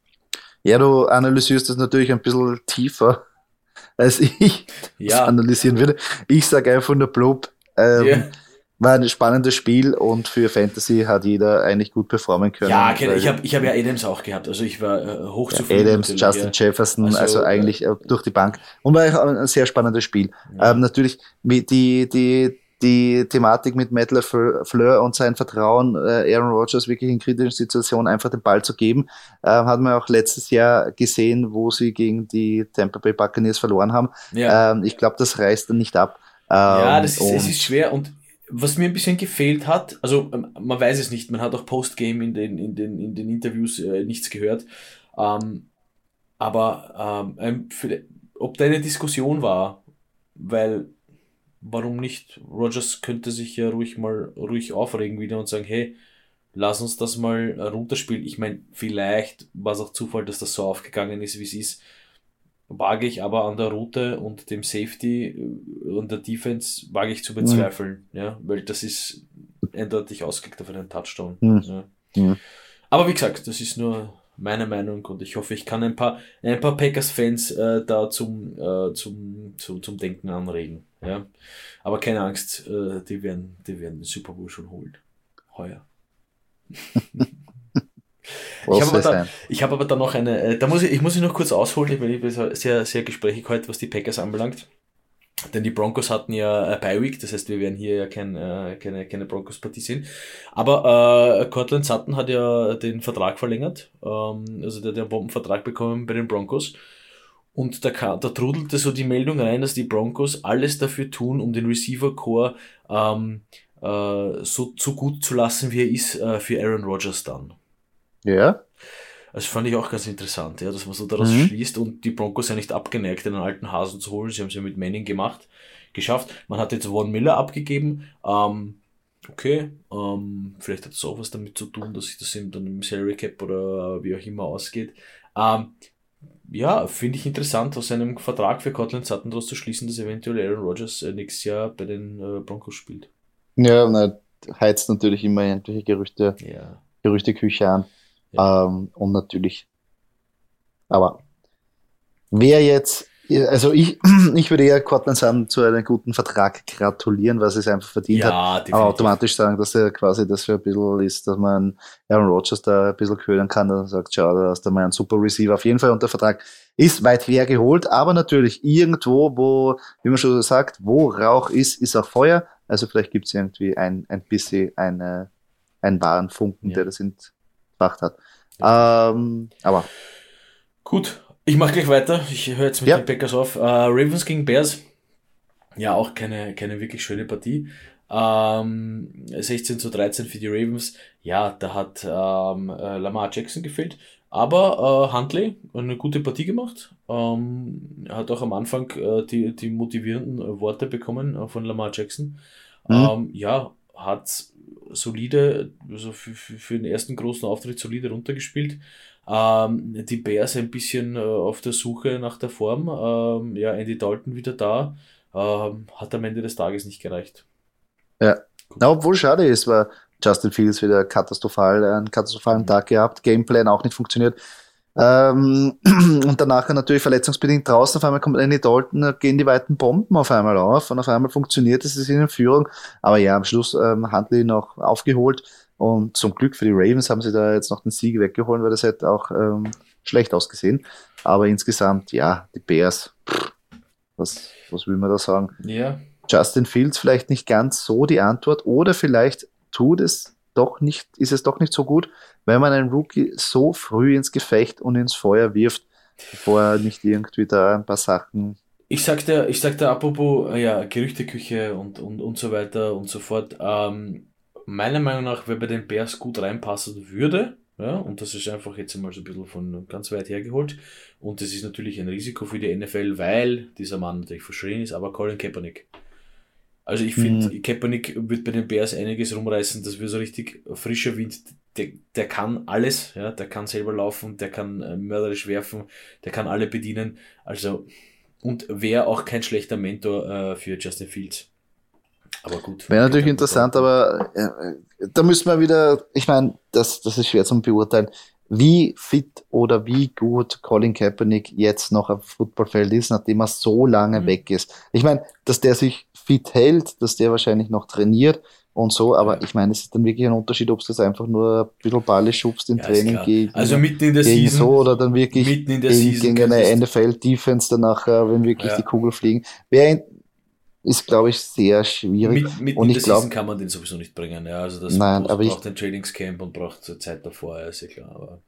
Ja, du analysierst das natürlich ein bisschen tiefer, (laughs) als ich ja. analysieren würde. Ich sage einfach nur Blob, ähm, yeah. War ein spannendes Spiel und für Fantasy hat jeder eigentlich gut performen können.
Ja, ich habe ich hab ja Adams auch gehabt, also ich war äh, hoch ja,
Adams, Justin ja. Jefferson, also, also eigentlich äh, durch die Bank. Und war auch ein sehr spannendes Spiel. Ja. Ähm, natürlich, die, die, die Thematik mit Matt Fleur und sein Vertrauen, äh, Aaron Rodgers wirklich in kritischen Situationen einfach den Ball zu geben, äh, hat man auch letztes Jahr gesehen, wo sie gegen die Tampa Bay Buccaneers verloren haben. Ja. Ähm, ich glaube, das reißt dann nicht ab.
Ähm, ja, das ist, es ist schwer und was mir ein bisschen gefehlt hat, also ähm, man weiß es nicht, man hat auch Postgame in den, in den, in den Interviews äh, nichts gehört, ähm, aber ähm, für, ob da eine Diskussion war, weil warum nicht? Rogers könnte sich ja ruhig mal ruhig aufregen wieder und sagen, hey, lass uns das mal runterspielen. Ich meine, vielleicht war es auch Zufall, dass das so aufgegangen ist, wie es ist. Wage ich aber an der Route und dem Safety und der Defense wage ich zu bezweifeln, mhm. ja, weil das ist eindeutig ausgelegt auf einen Touchdown. Mhm. Ja. Aber wie gesagt, das ist nur meine Meinung und ich hoffe, ich kann ein paar, ein paar Packers-Fans äh, da zum, äh, zum, zu, zum Denken anregen. Ja? Aber keine Angst, äh, die, werden, die werden den Super Bowl schon holen. Heuer. (laughs) ich habe aber, da, hab aber da noch eine, äh, da muss ich, ich muss ich noch kurz ausholen, ich bin sehr, sehr gesprächig heute, was die Packers anbelangt. Denn die Broncos hatten ja äh, Bye Week, das heißt, wir werden hier ja kein, äh, keine, keine Broncos-Partie sehen. Aber äh, Cortland Sutton hat ja den Vertrag verlängert. Ähm, also der hat einen Bombenvertrag bekommen bei den Broncos. Und da, da trudelte so die Meldung rein, dass die Broncos alles dafür tun, um den Receiver-Core ähm, äh, so, so gut zu lassen, wie er ist, äh, für Aaron Rodgers dann.
Ja.
Das fand ich auch ganz interessant, ja, dass man so daraus mhm. schließt und die Broncos ja nicht abgeneigt, einen alten Hasen zu holen. Sie haben es ja mit Manning gemacht, geschafft. Man hat jetzt Von Miller abgegeben. Ähm, okay, ähm, vielleicht hat es auch was damit zu tun, dass sich das dann im Salary Cap oder wie auch immer ausgeht. Ähm, ja, finde ich interessant, aus einem Vertrag für Cortland Sutton daraus zu schließen, dass eventuell Aaron Rodgers äh, nächstes Jahr bei den äh, Broncos spielt.
Ja, na, heizt natürlich immer irgendwelche Gerüchte,
ja.
Gerüchteküche an. Ja. Ähm, und natürlich, aber wer jetzt, also ich, (clears throat) ich würde eher Cortland Sutton zu einem guten Vertrag gratulieren, was es einfach verdient ja, hat. Definitiv. Aber automatisch sagen, dass er quasi das für ein bisschen ist, dass man Aaron Rodgers da ein bisschen ködern kann, er sagt, schau, da hast du mal einen super Receiver auf jeden Fall und der Vertrag ist weit hergeholt, aber natürlich irgendwo, wo, wie man schon sagt, wo Rauch ist, ist auch Feuer. Also vielleicht gibt es irgendwie ein, ein bisschen eine, einen wahren Funken, ja. der das ins gebracht hat. Ähm, aber.
Gut, ich mache gleich weiter. Ich höre jetzt mit ja. den Packers auf. Uh, Ravens gegen Bears. Ja, auch keine, keine wirklich schöne Partie. Ähm, 16 zu 13 für die Ravens. Ja, da hat ähm, äh, Lamar Jackson gefehlt. Aber äh, Huntley eine gute Partie gemacht. Ähm, hat auch am Anfang äh, die, die motivierenden Worte bekommen äh, von Lamar Jackson. Mhm. Ähm, ja, hat solide, also für, für, für den ersten großen Auftritt solide runtergespielt. Ähm, die Bears ein bisschen äh, auf der Suche nach der Form. Ähm, ja, Andy Dalton wieder da. Ähm, hat am Ende des Tages nicht gereicht.
Ja, Na, obwohl schade ist, weil Justin Fields wieder katastrophal, einen katastrophalen mhm. Tag gehabt, Gameplan auch nicht funktioniert. Ähm, (clears throat) und danach natürlich verletzungsbedingt draußen. Auf einmal kommt Andy Dalton, gehen die weiten Bomben auf einmal auf und auf einmal funktioniert es, ist in Führung. Aber ja, am Schluss ähm, Huntley noch aufgeholt und zum Glück für die Ravens haben sie da jetzt noch den Sieg weggeholt, weil das hätte auch ähm, schlecht ausgesehen. Aber insgesamt, ja, die Bears, pff, was, was will man da sagen?
Ja.
Justin Fields vielleicht nicht ganz so die Antwort oder vielleicht tut es doch nicht, ist es doch nicht so gut, wenn man einen Rookie so früh ins Gefecht und ins Feuer wirft, bevor er nicht irgendwie da ein paar Sachen.
Ich sagte, ich sagte apropos, ja, Gerüchteküche und, und, und so weiter und so fort. Ähm, meiner Meinung nach, wer bei den Bears gut reinpassen würde, ja, und das ist einfach jetzt einmal so ein bisschen von ganz weit hergeholt. Und das ist natürlich ein Risiko für die NFL, weil dieser Mann natürlich verschrien ist, aber Colin Kaepernick. Also ich finde, mhm. Kaepernick wird bei den Bears einiges rumreißen, das wird so richtig frischer Wind. Der, der kann alles, ja, der kann selber laufen, der kann äh, mörderisch werfen, der kann alle bedienen. Also, und wäre auch kein schlechter Mentor äh, für Justin Fields.
Aber gut. Wäre natürlich interessant, aber äh, da müssen wir wieder, ich meine, das, das ist schwer zum Beurteilen wie fit oder wie gut Colin Kaepernick jetzt noch auf Footballfeld ist, nachdem er so lange mhm. weg ist. Ich meine, dass der sich fit hält, dass der wahrscheinlich noch trainiert und so, aber ich meine, es ist dann wirklich ein Unterschied, ob es das einfach nur ein bisschen Balle schubst im ja, Training gegen,
also mitten in der Season,
so oder dann wirklich
mitten in der
gegen, Season gegen eine NFL-Defense danach, wenn wirklich ja. die Kugel fliegen. Wer ist, glaube ich, sehr schwierig.
Mit, mit und ich glaube, kann man den sowieso nicht bringen. Ja, also das
nein, aber
braucht ich, ein Trainingscamp und braucht Zeit davor, ist ja klar. Aber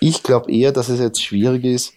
ich glaube eher, dass es jetzt schwierig ist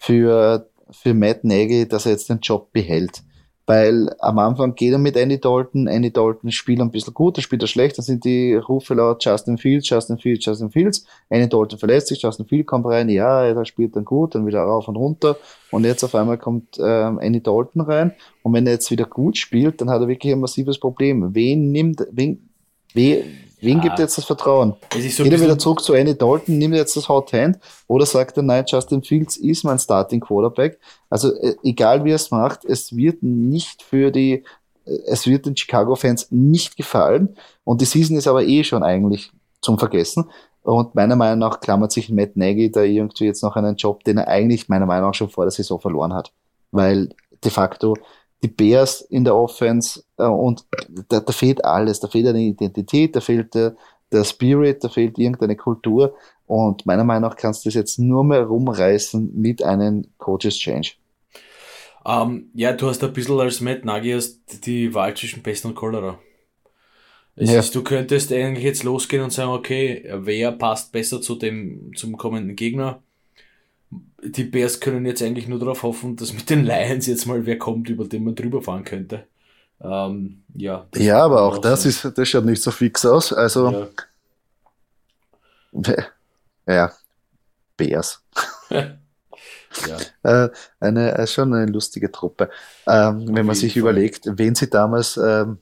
für, für Matt Nagy, dass er jetzt den Job behält. Weil am Anfang geht er mit Andy Dalton, Andy Dalton spielt ein bisschen gut, er spielt er schlecht, dann sind die Rufe laut Justin Fields, Justin Fields, Justin Fields. Andy Dalton verletzt sich, Justin Fields kommt rein, ja, er spielt dann gut, dann wieder rauf und runter. Und jetzt auf einmal kommt ähm, Andy Dalton rein. Und wenn er jetzt wieder gut spielt, dann hat er wirklich ein massives Problem. Wen nimmt, wen, wen, Wen gibt jetzt das Vertrauen? So Geht er wieder zurück zu Andy Dalton, nimmt jetzt das Hot Hand oder sagt er, nein, Justin Fields ist mein Starting Quarterback. Also äh, egal wie er es macht, es wird nicht für die, äh, es wird den Chicago-Fans nicht gefallen und die Season ist aber eh schon eigentlich zum Vergessen. Und meiner Meinung nach klammert sich Matt Nagy da irgendwie jetzt noch einen Job, den er eigentlich meiner Meinung nach schon vor der Saison verloren hat. Weil de facto die Bears in der Offense äh, und da, da, fehlt alles. Da fehlt eine Identität, da fehlt der, der Spirit, da fehlt irgendeine Kultur. Und meiner Meinung nach kannst du das jetzt nur mehr rumreißen mit einem Coaches Change.
Ähm, ja, du hast ein bisschen als Matt Nagy die Wahl zwischen Pest und Cholera. Es ja. ist, du könntest eigentlich jetzt losgehen und sagen, okay, wer passt besser zu dem, zum kommenden Gegner? Die Bears können jetzt eigentlich nur darauf hoffen, dass mit den Lions jetzt mal wer kommt, über den man drüber fahren könnte. Ähm, ja,
ja, aber auch das sein. ist, das schaut nicht so fix aus. Also, ja, (laughs) ja Bears. (laughs) ja. (laughs) Äh, eine, äh, schon eine lustige Truppe. Ähm, wenn man sich überlegt, wen sie damals ähm,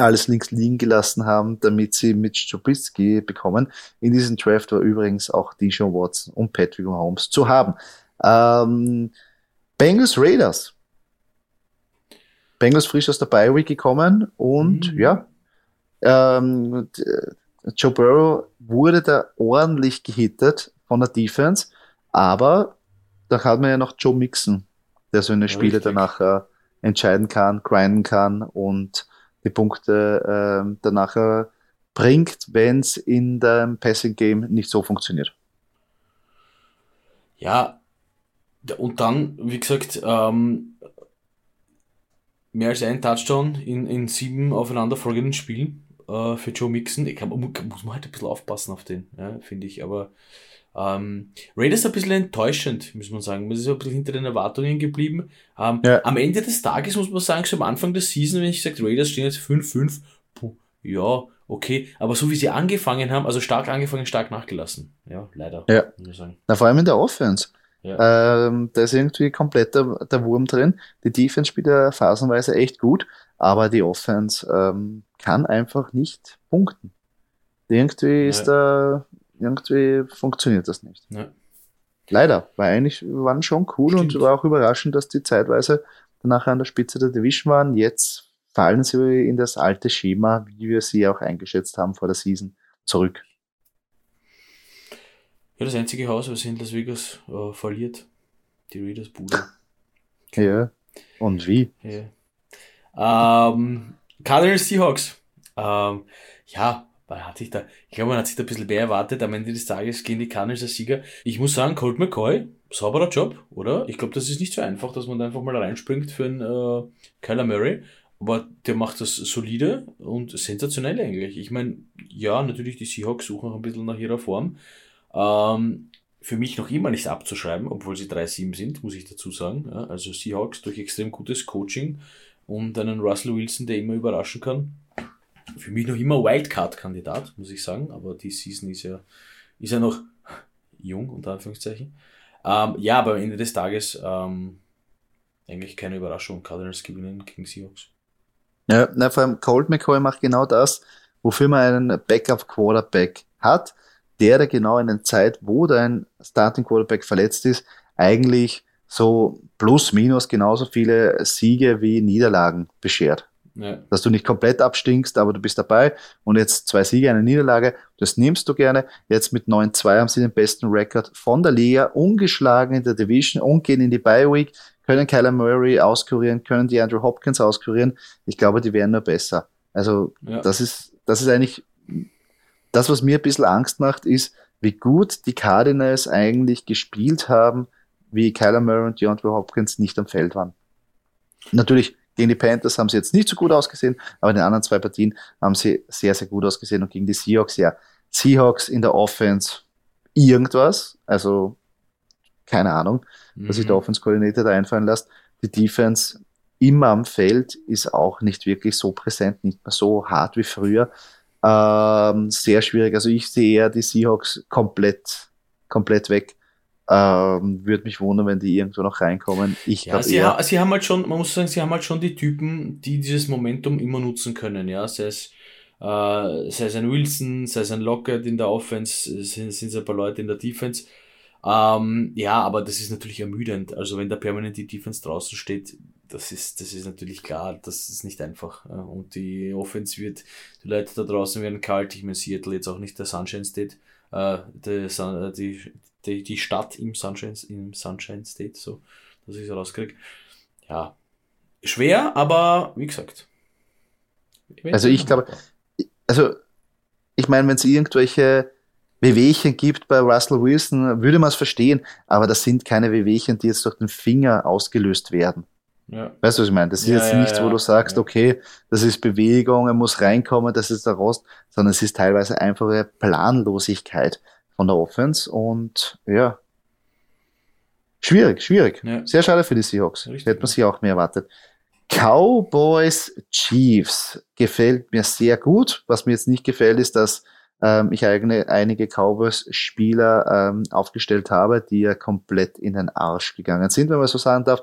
alles links liegen gelassen haben, damit sie Mitch Trubisky bekommen. In diesem Draft war übrigens auch Dijon Watson und Patrick Mahomes zu haben. Ähm, Bengals Raiders. Bengals frisch aus der Bye Week gekommen und mhm. ja, ähm, Joe Burrow wurde da ordentlich gehittet von der Defense, aber da hat man ja noch Joe Mixon, der so eine Spiele danach äh, entscheiden kann, grinden kann und die Punkte äh, danach bringt, wenn es in dem Passing Game nicht so funktioniert.
Ja, und dann, wie gesagt, ähm, mehr als ein Touchdown in, in sieben aufeinanderfolgenden Spielen äh, für Joe Mixon. Ich kann, muss man halt ein bisschen aufpassen auf den, ja, finde ich. Aber ähm, Raiders ein bisschen enttäuschend, muss man sagen. Man ist ein bisschen hinter den Erwartungen geblieben. Ähm, ja. Am Ende des Tages muss man sagen, so am Anfang der Season, wenn ich sage, Raiders stehen jetzt 5-5, ja, okay. Aber so wie sie angefangen haben, also stark angefangen, stark nachgelassen. Ja, leider.
Ja. Muss ich sagen. Na, vor allem in der Offense. Ja. Ähm, da ist irgendwie komplett der, der Wurm drin. Die Defense spielt ja phasenweise echt gut, aber die Offense ähm, kann einfach nicht punkten. Irgendwie ist da irgendwie funktioniert das nicht. Ja. Leider, weil eigentlich waren schon cool Stimmt. und war auch überraschend, dass die zeitweise danach an der Spitze der Division waren. Jetzt fallen sie in das alte Schema, wie wir sie auch eingeschätzt haben vor der Season, zurück.
Ja, das einzige Haus, was in Las Vegas äh, verliert. Die Raiders Bude.
Ja. Und wie?
Ja. Ähm, Cardinals Seahawks. Ähm, ja, weil hat sich da, ich glaube, man hat sich da ein bisschen mehr erwartet. Am Ende des Tages gehen die Cardinals als Sieger. Ich muss sagen, Colt McCoy, sauberer Job, oder? Ich glaube, das ist nicht so einfach, dass man da einfach mal reinspringt für einen äh, Kyler Murray. Aber der macht das solide und sensationell eigentlich. Ich meine, ja, natürlich, die Seahawks suchen noch ein bisschen nach ihrer Form. Ähm, für mich noch immer nicht abzuschreiben, obwohl sie 3-7 sind, muss ich dazu sagen. Ja, also Seahawks durch extrem gutes Coaching und einen Russell Wilson, der immer überraschen kann für mich noch immer Wildcard-Kandidat, muss ich sagen, aber die Season ist ja, ist ja noch jung, unter Anführungszeichen. Ähm, ja, aber am Ende des Tages ähm, eigentlich keine Überraschung. Cardinals gewinnen gegen Seahawks.
Ja, na, vor allem Colt McCoy macht genau das, wofür man einen Backup-Quarterback hat, der da genau in der Zeit, wo dein Starting-Quarterback verletzt ist, eigentlich so plus minus genauso viele Siege wie Niederlagen beschert. Ja. Dass du nicht komplett abstinkst, aber du bist dabei und jetzt zwei Siege, eine Niederlage, das nimmst du gerne. Jetzt mit 9-2 haben sie den besten Rekord von der Liga, ungeschlagen in der Division und gehen in die Bye Week, können Kyler Murray auskurieren, können die Andrew Hopkins auskurieren. Ich glaube, die werden nur besser. Also ja. das ist, das ist eigentlich das, was mir ein bisschen Angst macht, ist, wie gut die Cardinals eigentlich gespielt haben, wie Kyler Murray und DeAndre Hopkins nicht am Feld waren. Natürlich gegen die Panthers haben sie jetzt nicht so gut ausgesehen, aber in den anderen zwei Partien haben sie sehr, sehr gut ausgesehen und gegen die Seahawks, ja. Seahawks in der Offense irgendwas, also keine Ahnung, was sich der mhm. Offense-Koordinator da einfallen lässt. Die Defense immer am Feld ist auch nicht wirklich so präsent, nicht mehr so hart wie früher. Ähm, sehr schwierig. Also ich sehe eher die Seahawks komplett, komplett weg. Ähm, Würde mich wundern, wenn die irgendwo noch reinkommen. Ich
ja, sie, ha sie haben halt schon, man muss sagen, sie haben halt schon die Typen, die dieses Momentum immer nutzen können, ja, sei es, äh, sei es ein Wilson, sei es ein Lockett in der Offense, sind, sind es ein paar Leute in der Defense. Ähm, ja, aber das ist natürlich ermüdend. Also wenn da permanent die Defense draußen steht, das ist, das ist natürlich klar, das ist nicht einfach. Und die Offense wird, die Leute da draußen werden kalt. Ich meine, Seattle jetzt auch nicht der Sunshine State, äh, der, die, die, die Stadt im Sunshine, im Sunshine State, so, dass ich es rauskriege. Ja, schwer, aber wie gesagt.
Also ich glaube, also ich meine, wenn es irgendwelche Wehwehchen gibt bei Russell Wilson, würde man es verstehen, aber das sind keine Wehwehchen, die jetzt durch den Finger ausgelöst werden. Ja. Weißt du, was ich meine? Das ist ja, jetzt nichts, wo du sagst, okay, das ist Bewegung, er muss reinkommen, das ist der Rost, sondern es ist teilweise einfache Planlosigkeit von der Offense und ja, schwierig, schwierig. Sehr schade für die Seahawks. Richtig, Hätte man sich auch mehr erwartet. Cowboys Chiefs gefällt mir sehr gut. Was mir jetzt nicht gefällt, ist, dass ähm, ich eigene, einige Cowboys-Spieler ähm, aufgestellt habe, die ja komplett in den Arsch gegangen sind, wenn man so sagen darf.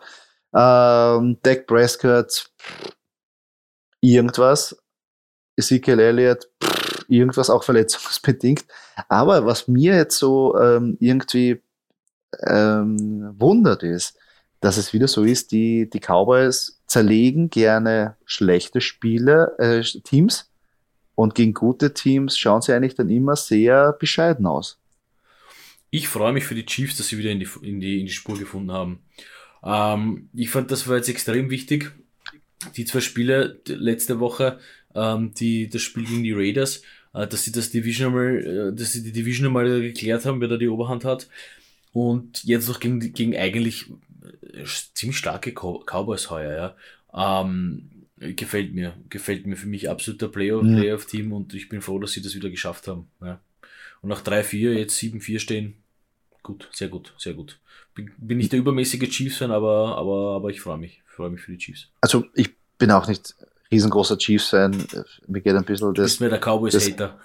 Ähm, Dak Prescott, irgendwas. Ezekiel Elliott, irgendwas auch verletzungsbedingt. Aber was mir jetzt so ähm, irgendwie ähm, wundert ist, dass es wieder so ist, die, die Cowboys zerlegen gerne schlechte Spiele, äh, Teams und gegen gute Teams schauen sie eigentlich dann immer sehr bescheiden aus.
Ich freue mich für die Chiefs, dass sie wieder in die, in die, in die Spur gefunden haben. Ähm, ich fand, das war jetzt extrem wichtig. Die zwei Spiele letzte Woche, ähm, die, das Spiel gegen die Raiders, äh, dass sie das Division mal, äh, dass sie die Division mal geklärt haben, wer da die Oberhand hat. Und jetzt noch gegen, gegen eigentlich ziemlich starke Cowboys heuer, ja. Ähm, gefällt mir, gefällt mir für mich absoluter Playoff, ja. Playoff-Team und ich bin froh, dass sie das wieder geschafft haben. Ja. Und nach 3-4, jetzt 7-4 stehen, gut, sehr gut, sehr gut. Bin, bin nicht der übermäßige Chiefs-Fan, aber, aber, aber ich freue mich, freue mich für die Chiefs.
Also ich bin auch nicht riesengroßer Chiefs-Fan. Mir geht ein bisschen das.
Bist mir der Cowboys-Hater.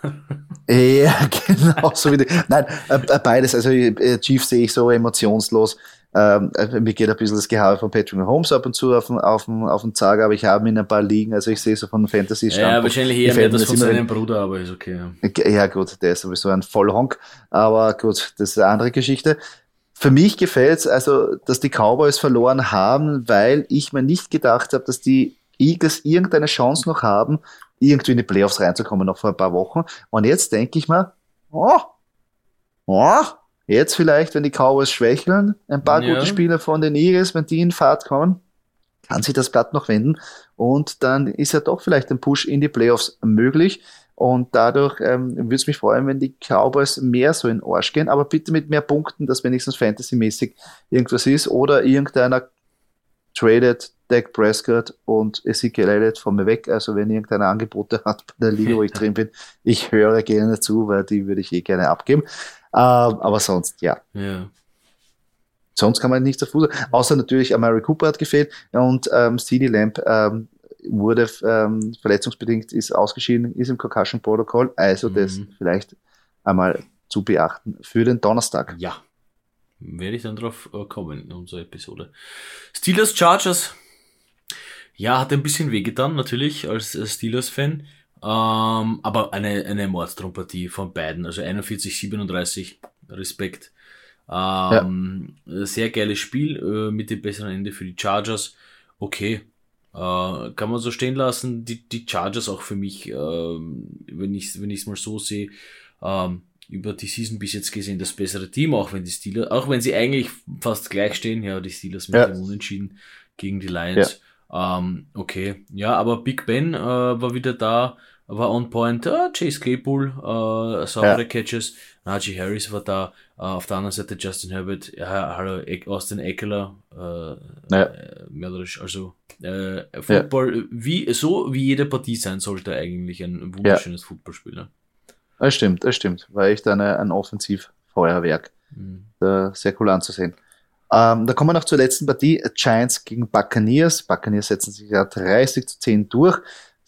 Ja, genau, so wie die, Nein, äh, beides. Also äh, Chiefs sehe ich so emotionslos. Ähm, äh, mir geht ein bisschen das Gehabe von Patrick Holmes ab und zu auf den, auf den, auf den Zag, aber ich habe ihn ein paar liegen, also ich sehe so von Fantasy
Ja, wahrscheinlich eher mehr das von seinem Bruder, aber ist okay.
Ja. ja gut, der ist sowieso ein Vollhonk, aber gut, das ist eine andere Geschichte. Für mich gefällt es also, dass die Cowboys verloren haben, weil ich mir nicht gedacht habe, dass die Eagles irgendeine Chance noch haben, irgendwie in die Playoffs reinzukommen, noch vor ein paar Wochen. Und jetzt denke ich mir, oh, oh, Jetzt vielleicht, wenn die Cowboys schwächeln, ein paar ja. gute Spieler von den Eagles, wenn die in Fahrt kommen, kann sich das Blatt noch wenden und dann ist ja doch vielleicht ein Push in die Playoffs möglich. Und dadurch ähm, würde es mich freuen, wenn die Cowboys mehr so in Arsch gehen, aber bitte mit mehr Punkten, dass wenigstens fantasymäßig irgendwas ist oder irgendeiner tradet Dak Prescott und Ezekiel Elliott von mir weg. Also wenn irgendeiner Angebote hat bei der Liga, wo ich drin bin, (laughs) ich höre gerne zu, weil die würde ich eh gerne abgeben. Ähm, aber sonst, ja.
ja.
Sonst kann man nichts dazu sagen. Außer natürlich, Amari Cooper hat gefehlt und ähm, CD Lamp ähm, wurde ähm, verletzungsbedingt, ist ausgeschieden, ist im Concussion Protocol. Also mhm. das vielleicht einmal zu beachten für den Donnerstag.
Ja. Werde ich dann drauf äh, kommen in unserer Episode. Steelers Chargers. Ja, hat ein bisschen wehgetan, natürlich, als Steelers-Fan. Ähm, aber eine, eine Mordstrompartie von beiden, also 41, 37, Respekt. Ähm, ja. Sehr geiles Spiel äh, mit dem besseren Ende für die Chargers. Okay, äh, kann man so stehen lassen. Die, die Chargers auch für mich, äh, wenn ich wenn es mal so sehe, ähm, über die Season bis jetzt gesehen das bessere Team, auch wenn die Steelers, auch wenn sie eigentlich fast gleich stehen, ja, die Steelers mit ja. dem Unentschieden gegen die Lions. Ja. Ähm, okay, ja, aber Big Ben äh, war wieder da war on point. Uh, Chase Claypool, uh, saubere ja. Catches. Najee Harris war da. Uh, auf der anderen Seite Justin Herbert, ja, hallo, Austin Eckler, uh, ja. mörderisch. Also äh, Football, wie, so wie jede Partie sein sollte eigentlich ein wunderschönes. Footballspiel. Ne?
Das stimmt, das stimmt. War echt eine, ein Offensivfeuerwerk. Mhm. sehr cool anzusehen. Ähm, da kommen wir noch zur letzten Partie. Giants gegen Buccaneers. Buccaneers setzen sich ja 30 zu 10 durch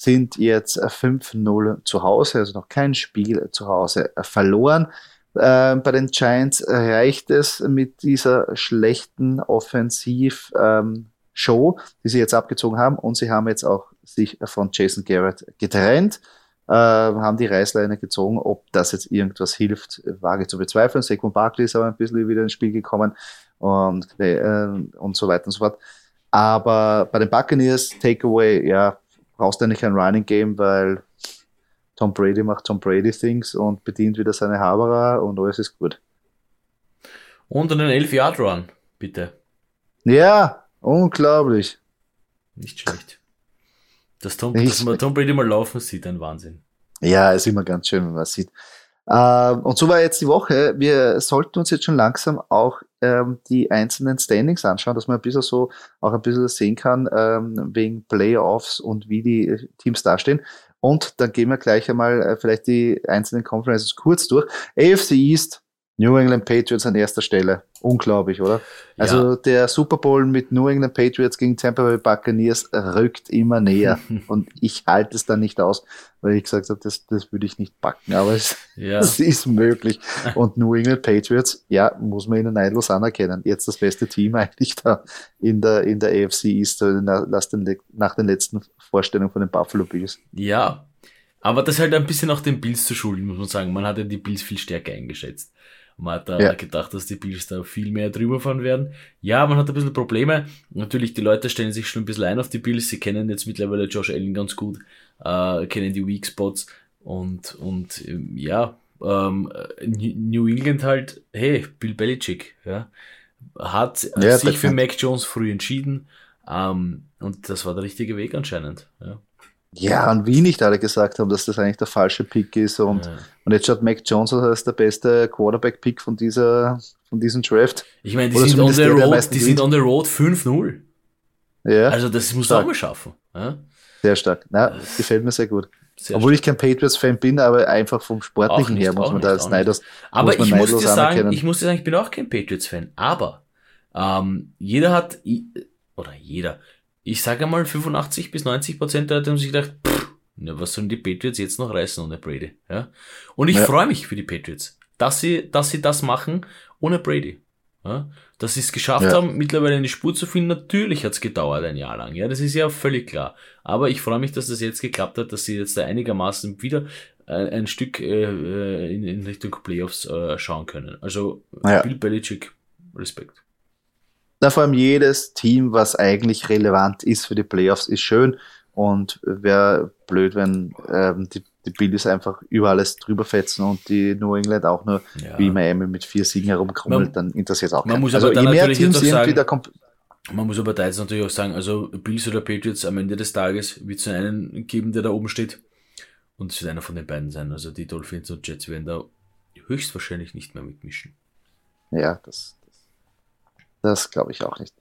sind jetzt 5-0 zu Hause, also noch kein Spiel zu Hause verloren. Äh, bei den Giants reicht es mit dieser schlechten Offensiv-Show, ähm, die sie jetzt abgezogen haben, und sie haben jetzt auch sich von Jason Garrett getrennt, äh, haben die Reißleine gezogen. Ob das jetzt irgendwas hilft, wage zu bezweifeln. Saquon Barkley ist aber ein bisschen wieder ins Spiel gekommen und, äh, und so weiter und so fort. Aber bei den Buccaneers, Takeaway, ja, brauchst du eigentlich ein Running Game, weil Tom Brady macht Tom Brady Things und bedient wieder seine Haberer und alles ist gut.
Und einen 11-Yard-Run, bitte.
Ja, unglaublich.
Nicht schlecht. Dass Tom, dass man Tom Brady mal laufen sieht, ein Wahnsinn.
Ja, ist immer ganz schön, wenn man sieht. Ähm, und so war jetzt die Woche. Wir sollten uns jetzt schon langsam auch ähm, die einzelnen Standings anschauen, dass man ein bisschen so auch ein bisschen sehen kann, ähm, wegen Playoffs und wie die Teams dastehen. Und dann gehen wir gleich einmal äh, vielleicht die einzelnen Conferences kurz durch. AFC East, New England Patriots an erster Stelle. Unglaublich, oder? Also ja. der Super Bowl mit New England Patriots gegen Tampa Bay Buccaneers rückt immer näher. (laughs) und ich halte es dann nicht aus, weil ich gesagt habe, das, das würde ich nicht backen. Aber es, ja. es ist möglich. Und New England Patriots, ja, muss man ihnen neidlos anerkennen. Jetzt das beste Team eigentlich da in der, in der AFC East, nach den, nach den letzten Vorstellungen von den Buffalo Bills.
Ja, aber das ist halt ein bisschen auch den Bills zu schulden, muss man sagen. Man hat ja die Bills viel stärker eingeschätzt. Man hat da ja. gedacht, dass die Bills da viel mehr drüber fahren werden. Ja, man hat ein bisschen Probleme. Natürlich, die Leute stellen sich schon ein bisschen ein auf die Bills. Sie kennen jetzt mittlerweile Josh Allen ganz gut, äh, kennen die Weak Spots und, und ähm, ja, ähm, New England halt, hey, Bill Belichick, ja, hat ja, sich für Mac Jones früh entschieden ähm, und das war der richtige Weg anscheinend. Ja.
Ja, und wie nicht alle gesagt haben, dass das eigentlich der falsche Pick ist. Und, ja. und jetzt schaut Mac Jones als der beste Quarterback-Pick von, dieser, von diesem Draft.
Ich meine, die, sind on, the road, die sind on the road 5-0. Ja. Also das muss stark. auch mal schaffen. Ja?
Sehr stark. Na, gefällt mir sehr gut. Sehr Obwohl stark. ich kein Patriots-Fan bin, aber einfach vom Sportlichen nicht, her muss man da als Neiders.
Aber ich muss, dir sagen, ich muss dir sagen, ich bin auch kein Patriots-Fan. Aber ähm, jeder hat, oder jeder, ich sage mal 85 bis 90 Prozent der Leute haben sich gedacht, pff, na, was sollen die Patriots jetzt noch reißen ohne Brady? Ja? Und ich ja. freue mich für die Patriots, dass sie, dass sie das machen ohne Brady. Ja? Dass sie es geschafft ja. haben, mittlerweile eine Spur zu finden. Natürlich hat es gedauert ein Jahr lang. Ja, das ist ja völlig klar. Aber ich freue mich, dass das jetzt geklappt hat, dass sie jetzt da einigermaßen wieder ein, ein Stück äh, äh in, in Richtung Playoffs äh, schauen können. Also ja. Bill Belichick, Respekt.
Na, vor allem jedes Team, was eigentlich relevant ist für die Playoffs, ist schön. Und wäre blöd, wenn ähm, die, die Bills einfach über alles drüber fetzen und die New England auch nur ja. wie Miami mit vier Siegen herumkrummelt, dann interessiert es auch
Muss also je mehr Teams da kommt. Man muss aber da jetzt natürlich auch sagen, also Bills oder Patriots am Ende des Tages wird es einen geben, der da oben steht. Und es wird einer von den beiden sein. Also die Dolphins und Jets werden da höchstwahrscheinlich nicht mehr mitmischen.
Ja, das, das glaube ich auch nicht.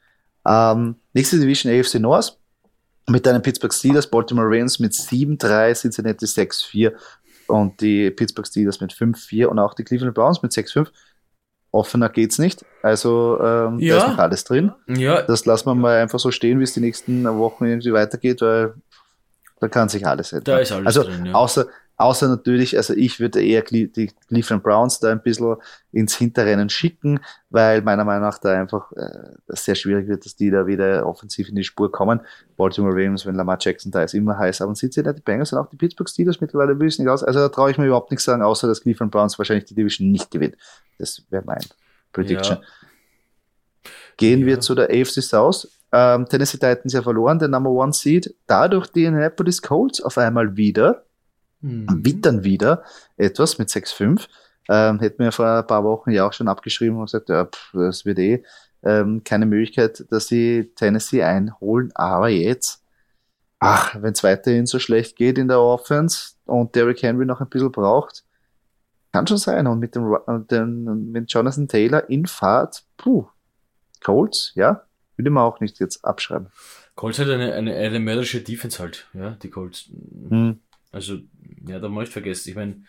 Ähm, nächste Division AFC North mit deinen Pittsburgh Steelers, Baltimore Ravens mit 7-3, Cincinnati 6-4 und die Pittsburgh Steelers mit 5-4 und auch die Cleveland Browns mit 6-5. Offener geht's nicht. Also ähm, ja. da ist noch alles drin. Ja. Das lassen wir mal einfach so stehen, wie es die nächsten Wochen irgendwie weitergeht, weil da kann sich alles ändern. Da ist alles also, drin, ja. außer, Außer natürlich, also ich würde eher die Cleveland Browns da ein bisschen ins Hinterrennen schicken, weil meiner Meinung nach da einfach äh, sehr schwierig wird, dass die da wieder offensiv in die Spur kommen. Baltimore Ravens, wenn Lamar Jackson da ist, immer heiß. Aber die Bengals und auch die Pittsburgh Steelers mittlerweile wissen nicht aus. Also da traue ich mir überhaupt nichts sagen, außer dass Cleveland Browns wahrscheinlich die Division nicht gewinnt. Das wäre mein Prediction. Ja. Gehen ja. wir zu der AFC South. Ähm, Tennessee Titans ja verloren, der Number One Seed. Dadurch die Indianapolis Colts auf einmal wieder mhm. wittern wieder etwas mit 6,5. Ähm, hätten wir vor ein paar Wochen ja auch schon abgeschrieben und gesagt, ja, pff, das wird eh ähm, keine Möglichkeit, dass sie Tennessee einholen. Aber jetzt, ach, wenn es weiterhin so schlecht geht in der Offense und Derrick Henry noch ein bisschen braucht, kann schon sein. Und mit dem, dem mit Jonathan Taylor in Fahrt, puh, Colts, ja, würde man auch nicht jetzt abschreiben.
Colts hat eine, eine, eine mörderische Defense halt, ja, die Colts. Hm. Also, ja, da möchte ich vergessen. Ich meine,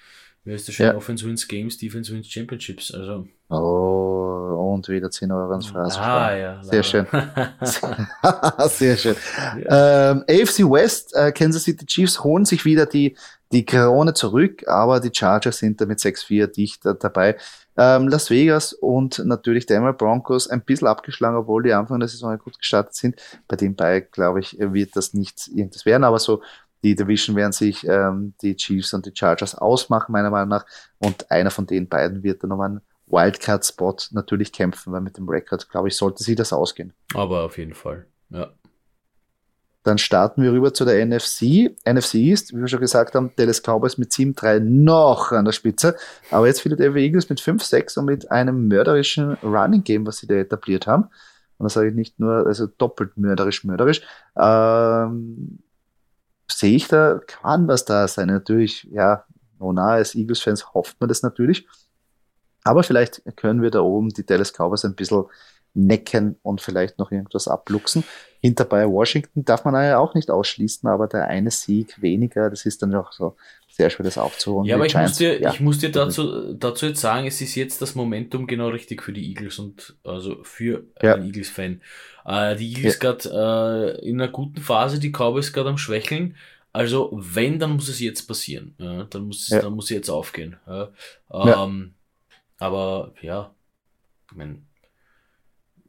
wer ist das schon? Ja. Offense wins Games, Defense wins Championships. Also.
Oh, und wieder 10 Euro ans Phrasen.
Ah, ja.
Sehr schön. (laughs) Sehr schön. Ja. Ähm, AFC West, äh, Kansas City Chiefs holen sich wieder die, die Krone zurück, aber die Chargers sind da mit 6-4 dicht dabei. Ähm, Las Vegas und natürlich Denver Broncos ein bisschen abgeschlagen, obwohl die Anfang der Saison gut gestartet sind. Bei den beiden, glaube ich, wird das nicht irgendwas werden, aber so die Division werden sich ähm, die Chiefs und die Chargers ausmachen, meiner Meinung nach. Und einer von den beiden wird dann um einen Wildcard-Spot natürlich kämpfen, weil mit dem Record, glaube ich, sollte sie das ausgehen.
Aber auf jeden Fall, ja.
Dann starten wir rüber zu der NFC. NFC ist, wie wir schon gesagt haben, Dallas Cowboys mit 7-3 noch an der Spitze. Aber jetzt Denver Eagles mit 5-6 und mit einem mörderischen Running Game, was sie da etabliert haben. Und das sage ich nicht nur, also doppelt mörderisch, mörderisch. Ähm, sehe ich da, kann was da sein. Natürlich, ja, no nah als Eagles-Fans hofft man das natürlich. Aber vielleicht können wir da oben die Dallas Cowboys ein bisschen necken und vielleicht noch irgendwas abluchsen. Hinter bei Washington darf man ja auch nicht ausschließen, aber der eine Sieg weniger, das ist dann auch so sehr schwer, das aufzuholen.
Ja, aber ich muss dir, ja. ich muss dir dazu, dazu jetzt sagen, es ist jetzt das Momentum genau richtig für die Eagles und also für ja. einen Eagles-Fan. Äh, die Eagles ja. gerade äh, in einer guten Phase, die Cowboys gerade am Schwächeln. Also wenn, dann muss es jetzt passieren. Ja, dann muss es, ja. dann muss es jetzt aufgehen. Ähm, aber ja, ich meine,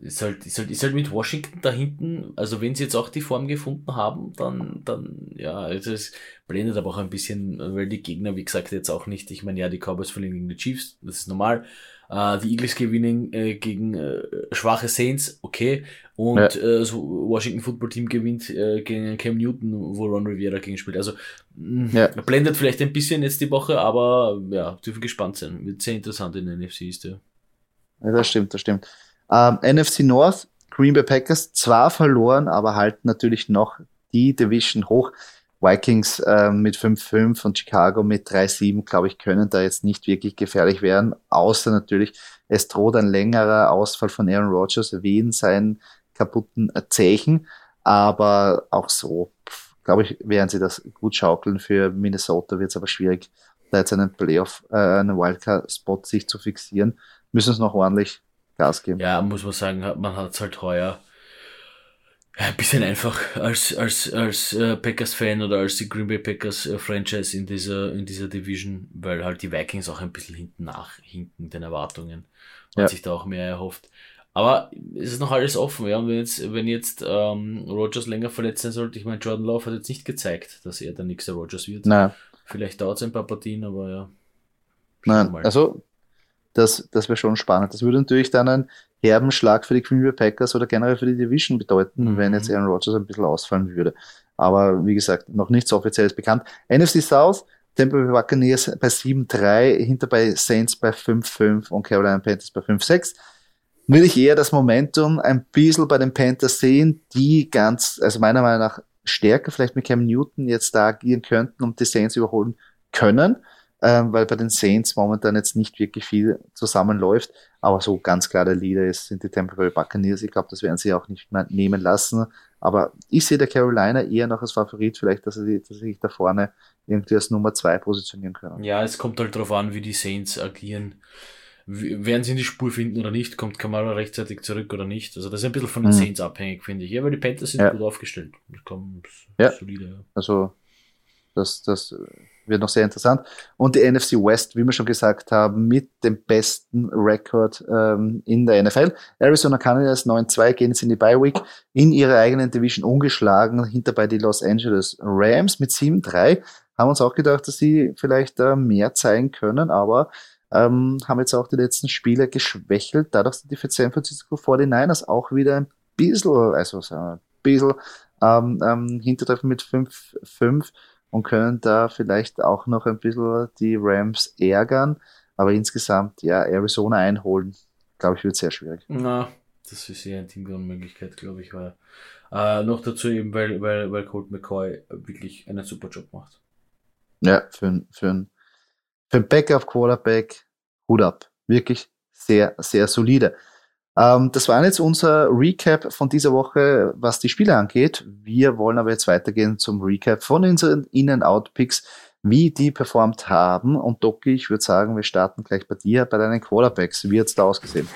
ist halt, ist halt, ist halt mit Washington da hinten, also wenn sie jetzt auch die Form gefunden haben, dann, dann, ja, also es blendet aber auch ein bisschen, weil die Gegner, wie gesagt, jetzt auch nicht, ich meine, ja, die Cowboys verlieren gegen die Chiefs, das ist normal, äh, die Eagles gewinnen äh, gegen äh, schwache Saints, okay, und ja. äh, so Washington Football Team gewinnt äh, gegen Cam Newton, wo Ron Rivera gegen spielt, also mh, ja. blendet vielleicht ein bisschen jetzt die Woche, aber ja, dürfen gespannt sein, wird sehr interessant in der NFC ist, ja.
Ja, das stimmt, das stimmt. Ähm, NFC North, Green Bay Packers, zwar verloren, aber halten natürlich noch die Division hoch. Vikings äh, mit 5-5 und Chicago mit 3-7, glaube ich, können da jetzt nicht wirklich gefährlich werden, außer natürlich, es droht ein längerer Ausfall von Aaron Rodgers wegen seinen kaputten Zeichen. Aber auch so, glaube ich, werden sie das gut schaukeln. Für Minnesota wird es aber schwierig, da jetzt einen Playoff, äh, einen Wildcard-Spot sich zu fixieren. Müssen es noch ordentlich Gas geben.
Ja, muss man sagen, man hat es halt heuer ein bisschen einfach als, als, als äh, Packers-Fan oder als die Green Bay Packers-Franchise äh, in dieser, in dieser Division, weil halt die Vikings auch ein bisschen hinten nachhinken den Erwartungen. Man ja. sich da auch mehr erhofft. Aber es ist noch alles offen, ja. Und wenn jetzt, wenn jetzt ähm, Rogers länger verletzt sein sollte, ich meine, Jordan Love hat jetzt nicht gezeigt, dass er der nächste Rogers wird.
Nein.
Vielleicht dauert es ein paar Partien, aber ja.
Nein, also das, das wäre schon spannend. Das würde natürlich dann einen herben Schlag für die Green Bay Packers oder generell für die Division bedeuten, mhm. wenn jetzt Aaron Rodgers ein bisschen ausfallen würde. Aber wie gesagt, noch nichts Offizielles bekannt. NFC South, Tampa Bay Buccaneers bei 7-3, hinter bei Saints bei 5-5 und Carolina Panthers bei 5-6. Würde ich eher das Momentum ein bisschen bei den Panthers sehen, die ganz, also meiner Meinung nach stärker vielleicht mit Cam Newton jetzt da agieren könnten und die Saints überholen können ähm, weil bei den Saints momentan jetzt nicht wirklich viel zusammenläuft. Aber so ganz klar der Leader ist, sind die Tampa Bay Buccaneers. Ich glaube, das werden sie auch nicht mehr nehmen lassen. Aber ich sehe der Carolina eher noch als Favorit, vielleicht, dass sie, dass sie sich da vorne irgendwie als Nummer zwei positionieren können.
Ja, es kommt halt darauf an, wie die Saints agieren. Werden sie in die Spur finden oder nicht? Kommt Kamara rechtzeitig zurück oder nicht? Also das ist ein bisschen von den mhm. Saints abhängig, finde ich. Ja, weil die Panthers sind ja. gut aufgestellt.
Kommen ja. solide. Ja. Also das, das wird noch sehr interessant. Und die NFC West, wie wir schon gesagt haben, mit dem besten Rekord ähm, in der NFL. Arizona Cardinals 9-2 gehen jetzt in die Bye Week in ihrer eigenen Division ungeschlagen, hinterbei die Los Angeles Rams mit 7-3. Haben uns auch gedacht, dass sie vielleicht äh, mehr zeigen können, aber ähm, haben jetzt auch die letzten Spiele geschwächelt, dadurch sind die für San Francisco 49ers auch wieder ein bisschen, also ein bisschen ähm, ähm, Hintertreffen mit 5-5 und können da vielleicht auch noch ein bisschen die Rams ärgern. Aber insgesamt, ja, Arizona einholen, glaube ich, wird sehr schwierig.
Na, das ist eher eine Teamgrundmöglichkeit, glaube ich, weil äh, noch dazu eben, weil, weil, weil Colt McCoy wirklich einen super Job macht.
Ja, für, für, für ein Backup Quarterback, Hut ab. Wirklich sehr, sehr solide. Ähm, das war jetzt unser Recap von dieser Woche, was die Spiele angeht. Wir wollen aber jetzt weitergehen zum Recap von unseren In-and-Out-Picks, wie die performt haben. Und Doki, ich würde sagen, wir starten gleich bei dir, bei deinen Quarterbacks. Wie hat's da ausgesehen?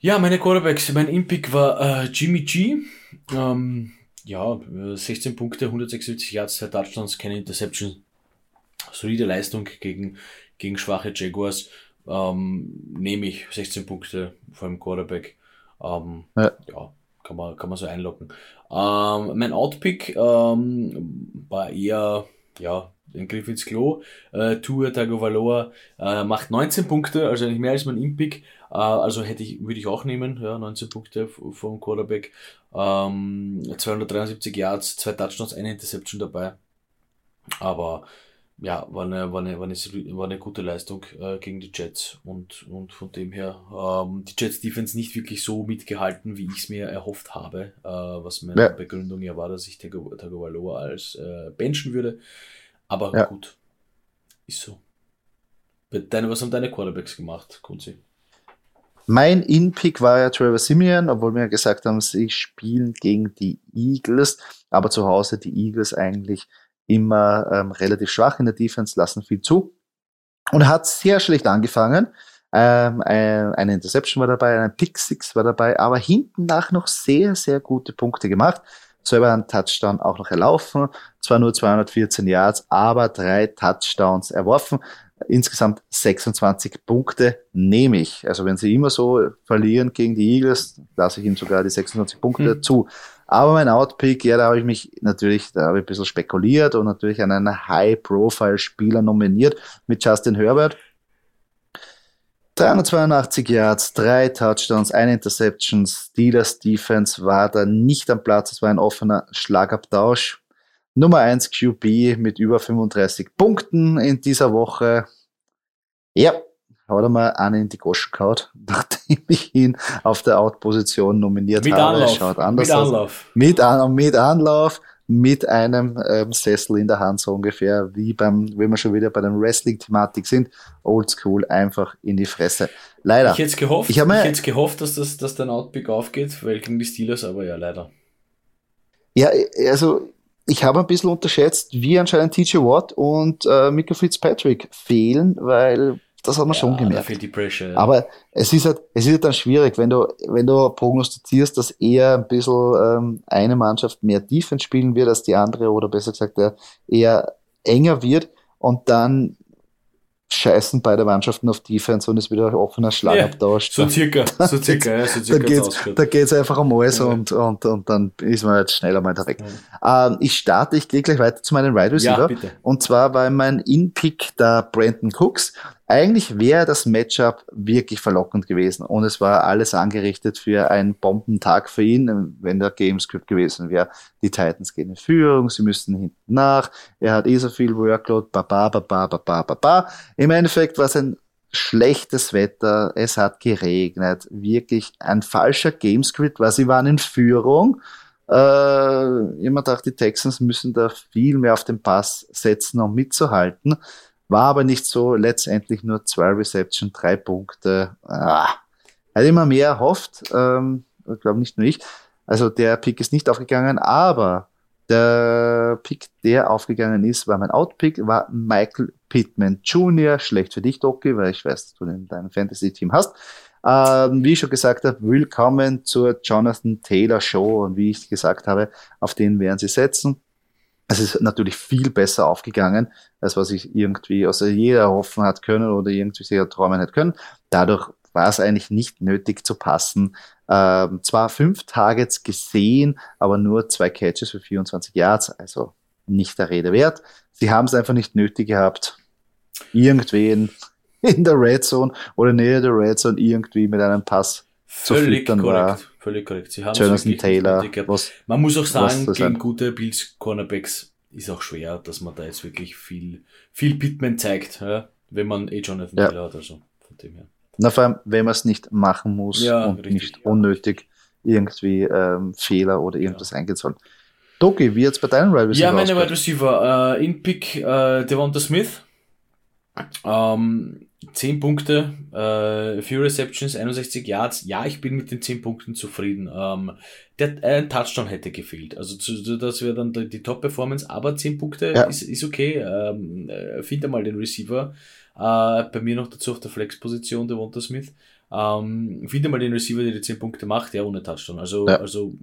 Ja, meine Quarterbacks, mein In-Pick war äh, Jimmy G. Ähm, ja, 16 Punkte, 176 Yards, 2 Touchdowns, keine Interception. Solide Leistung gegen, gegen schwache Jaguars ähm, nehme ich 16 Punkte vor dem Quarterback. Ähm, ja. ja. kann man, kann man so einlocken. Ähm, mein Outpick ähm, war eher, ja, den Griff ins Klo. Äh, Tour Tagovailoa äh, macht 19 Punkte, also nicht mehr als mein Impick. Äh, also hätte ich, würde ich auch nehmen, ja, 19 Punkte vom Quarterback. Ähm, 273 Yards, zwei Touchdowns, eine Interception dabei. Aber ja, war eine, war eine, war eine, war eine gute Leistung äh, gegen die Jets und, und von dem her ähm, die Jets Defense nicht wirklich so mitgehalten, wie ich es mir erhofft habe, äh, was meine ja. Begründung ja war, dass ich Tagovailoa als äh, benchen würde. Aber ja. gut, ist so. Deine, was haben deine Quarterbacks gemacht, Kunzi?
Mein In-Pick war ja Trevor Simeon, obwohl wir ja gesagt haben, sie spielen gegen die Eagles, aber zu Hause die Eagles eigentlich immer ähm, relativ schwach in der Defense, lassen viel zu und hat sehr schlecht angefangen. Ähm, ein, eine Interception war dabei, ein Pick Six war dabei, aber hinten nach noch sehr, sehr gute Punkte gemacht. Selber einen Touchdown auch noch erlaufen, zwar nur 214 Yards, aber drei Touchdowns erworfen insgesamt 26 Punkte nehme ich. Also wenn sie immer so verlieren gegen die Eagles, lasse ich ihnen sogar die 26 Punkte hm. zu. Aber mein Outpick, ja, da habe ich mich natürlich, da habe ich ein bisschen spekuliert und natürlich an einen High-Profile-Spieler nominiert mit Justin Herbert. 382 Yards, drei Touchdowns, eine Interception. Steelers Defense war da nicht am Platz. Es war ein offener Schlagabtausch. Nummer 1 QB mit über 35 Punkten in dieser Woche. Ja, hat er mal einen in die Goschen gehauen, (laughs) nachdem ich ihn auf der Out-Position nominiert
mit
habe.
Anlauf. Schaut anders mit Anlauf.
Mit, an, mit Anlauf, mit einem ähm, Sessel in der Hand, so ungefähr, wie beim, wenn wir schon wieder bei der Wrestling-Thematik sind, oldschool, einfach in die Fresse. Leider.
Ich hätte gehofft, ich, ich hätte gehofft, dass das, dass dein Outpick aufgeht, weil gegen die Steelers, aber ja, leider.
Ja, also ich habe ein bisschen unterschätzt, wie anscheinend TJ Watt und äh, Mika Fitzpatrick fehlen, weil das hat man ja, schon gemerkt.
Da die Pressure, ja.
Aber es ist halt, es ist halt dann schwierig, wenn du, wenn du prognostizierst, dass eher ein bisschen ähm, eine Mannschaft mehr Defense spielen wird als die andere oder besser gesagt eher enger wird und dann scheißen beide Mannschaften auf Defense und es wird ein offener Schlagabtausch.
Ja, so circa, (laughs) so circa, ja, so circa.
Da geht es einfach um alles ja. und, und, und dann ist man jetzt schneller mal da weg. Ja. Ähm, ich starte, ich gehe gleich weiter zu meinen Wide Receiver. Ja, und zwar war mein In-Pick der Brandon Cooks. Eigentlich wäre das Matchup wirklich verlockend gewesen und es war alles angerichtet für einen Bombentag für ihn, wenn der Gamescript gewesen wäre. Die Titans gehen in Führung, sie müssten hinten nach, er hat eh so viel Workload, baba, baba, baba, baba. Im Endeffekt war es ein schlechtes Wetter, es hat geregnet, wirklich ein falscher Gamescript, weil sie waren in Führung. Äh, immer dachte, die Texans müssen da viel mehr auf den Pass setzen, um mitzuhalten. War aber nicht so, letztendlich nur zwei Reception, drei Punkte. Ah, hätte immer mehr erhofft, ähm, ich glaube nicht nur ich. Also der Pick ist nicht aufgegangen, aber der Pick, der aufgegangen ist, war mein Outpick, war Michael Pittman Jr. Schlecht für dich, Doki, weil ich weiß, dass du den dein Fantasy-Team hast. Ähm, wie ich schon gesagt habe, willkommen zur Jonathan Taylor Show und wie ich gesagt habe, auf den werden sie setzen. Es ist natürlich viel besser aufgegangen, als was ich irgendwie aus jeder hoffen hat können oder irgendwie sehr träumen hätte können. Dadurch war es eigentlich nicht nötig zu passen. Ähm, zwar fünf Targets gesehen, aber nur zwei Catches für 24 Yards, also nicht der Rede wert. Sie haben es einfach nicht nötig gehabt, irgendwen in der Red Zone oder näher der Red Zone irgendwie mit einem Pass
Völlig
zu
korrekt, war. Völlig korrekt. Sie haben
Jonathan Taylor.
Was, Man muss auch sagen, gegen gute Bills Cornerbacks ist auch schwer, dass man da jetzt wirklich viel, viel Pitman zeigt, ja? wenn man eh Jonathan ja. Taylor hat. Also von dem her.
Na, vor allem, wenn man es nicht machen muss
ja,
und
richtig,
nicht unnötig irgendwie ähm, Fehler oder irgendwas eingehen soll. Doki, wie jetzt bei deinen
Wide Receiver? Ja, meine Wide Receiver. Äh, in Pick äh, Devonta Smith. Ähm, 10 Punkte, äh, 4 Receptions, 61 Yards. Ja, ich bin mit den 10 Punkten zufrieden. Ähm, der, äh, ein Touchdown hätte gefehlt. Also zu, das wäre dann die, die Top-Performance, aber 10 Punkte ja. ist, ist okay. Ähm, äh, finde mal den Receiver. Äh, bei mir noch dazu auf der Flex-Position, der Wonter Smith. Ähm, finde mal den Receiver, der die 10 Punkte macht, ja, ohne Touchdown. Also, ja. also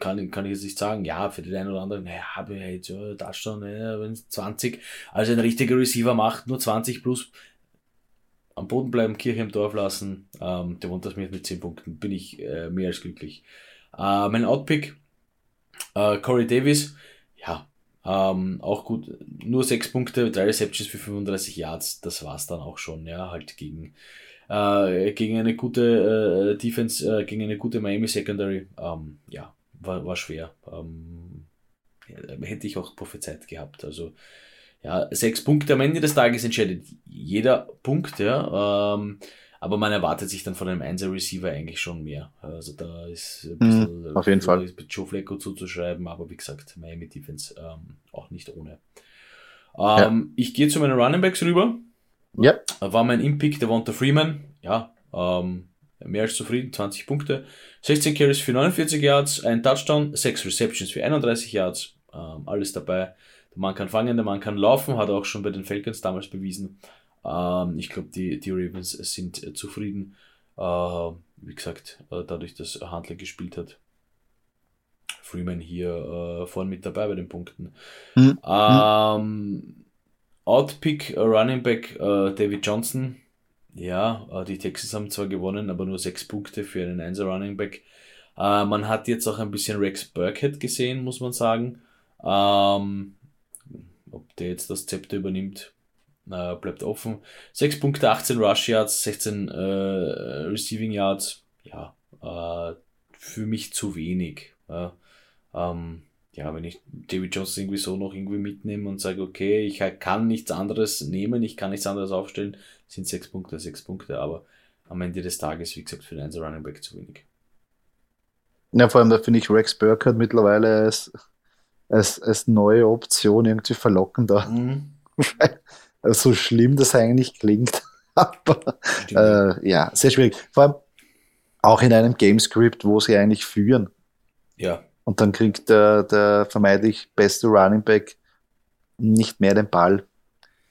kann, kann ich jetzt nicht sagen, ja, für den einen oder anderen, naja, habe ich jetzt ja Touchdown, ja, wenn es 20, also ein richtiger Receiver macht, nur 20 plus am Boden bleiben, Kirche im Dorf lassen. Ähm, der wohnt das mit, mit 10 Punkten. Bin ich äh, mehr als glücklich. Äh, mein Outpick, äh, Corey Davis, ja, ähm, auch gut. Nur 6 Punkte, 3 Receptions für 35 Yards. Das war's dann auch schon, ja, halt gegen, äh, gegen eine gute äh, Defense, äh, gegen eine gute Miami Secondary. Ähm, ja, war, war schwer. Ähm, hätte ich auch prophezeit gehabt. Also, ja, sechs Punkte am Ende des Tages entscheidet jeder Punkt, ja. Ähm, aber man erwartet sich dann von einem Einser-Receiver eigentlich schon mehr. Also da ist ein
bisschen mhm, auf jeden Fall
mit Joe Flacco zuzuschreiben, aber wie gesagt, Miami Defense ähm, auch nicht ohne. Ähm, ja. Ich gehe zu meinen Running Backs rüber.
Ja.
War mein Impick, der Wanta Freeman. Ja, ähm, mehr als zufrieden, 20 Punkte. 16 Carries für 49 Yards, ein Touchdown, 6 Receptions für 31 Yards. Ähm, alles dabei. Der Mann kann fangen, der Mann kann laufen, hat er auch schon bei den Falcons damals bewiesen. Ähm, ich glaube, die, die Ravens sind äh, zufrieden. Äh, wie gesagt, äh, dadurch, dass Handler gespielt hat. Freeman hier äh, vorne mit dabei bei den Punkten.
Mhm.
Ähm, Outpick, äh, Running Back äh, David Johnson. Ja, äh, die Texans haben zwar gewonnen, aber nur sechs Punkte für einen 1 Running Back. Äh, man hat jetzt auch ein bisschen Rex Burkhead gesehen, muss man sagen. Ähm, ob der jetzt das Zepter übernimmt, äh, bleibt offen. 6 Punkte, 18 Rush Yards, 16 äh, Receiving Yards. Ja, äh, für mich zu wenig. Ja, ähm, ja, wenn ich David Johnson irgendwie so noch irgendwie mitnehme und sage, okay, ich kann nichts anderes nehmen, ich kann nichts anderes aufstellen, sind 6 Punkte, 6 Punkte, aber am Ende des Tages, wie gesagt, für den 1 Running Back zu wenig.
Ja, vor allem da finde ich Rex Burkhardt mittlerweile als, als, neue Option irgendwie verlockender.
Mhm. (laughs)
also so schlimm das eigentlich klingt. (laughs) Aber äh, ja, sehr schwierig. Vor allem auch in einem Gamescript, wo sie eigentlich führen.
Ja.
Und dann kriegt der, der vermeintlich beste Running Back nicht mehr den Ball.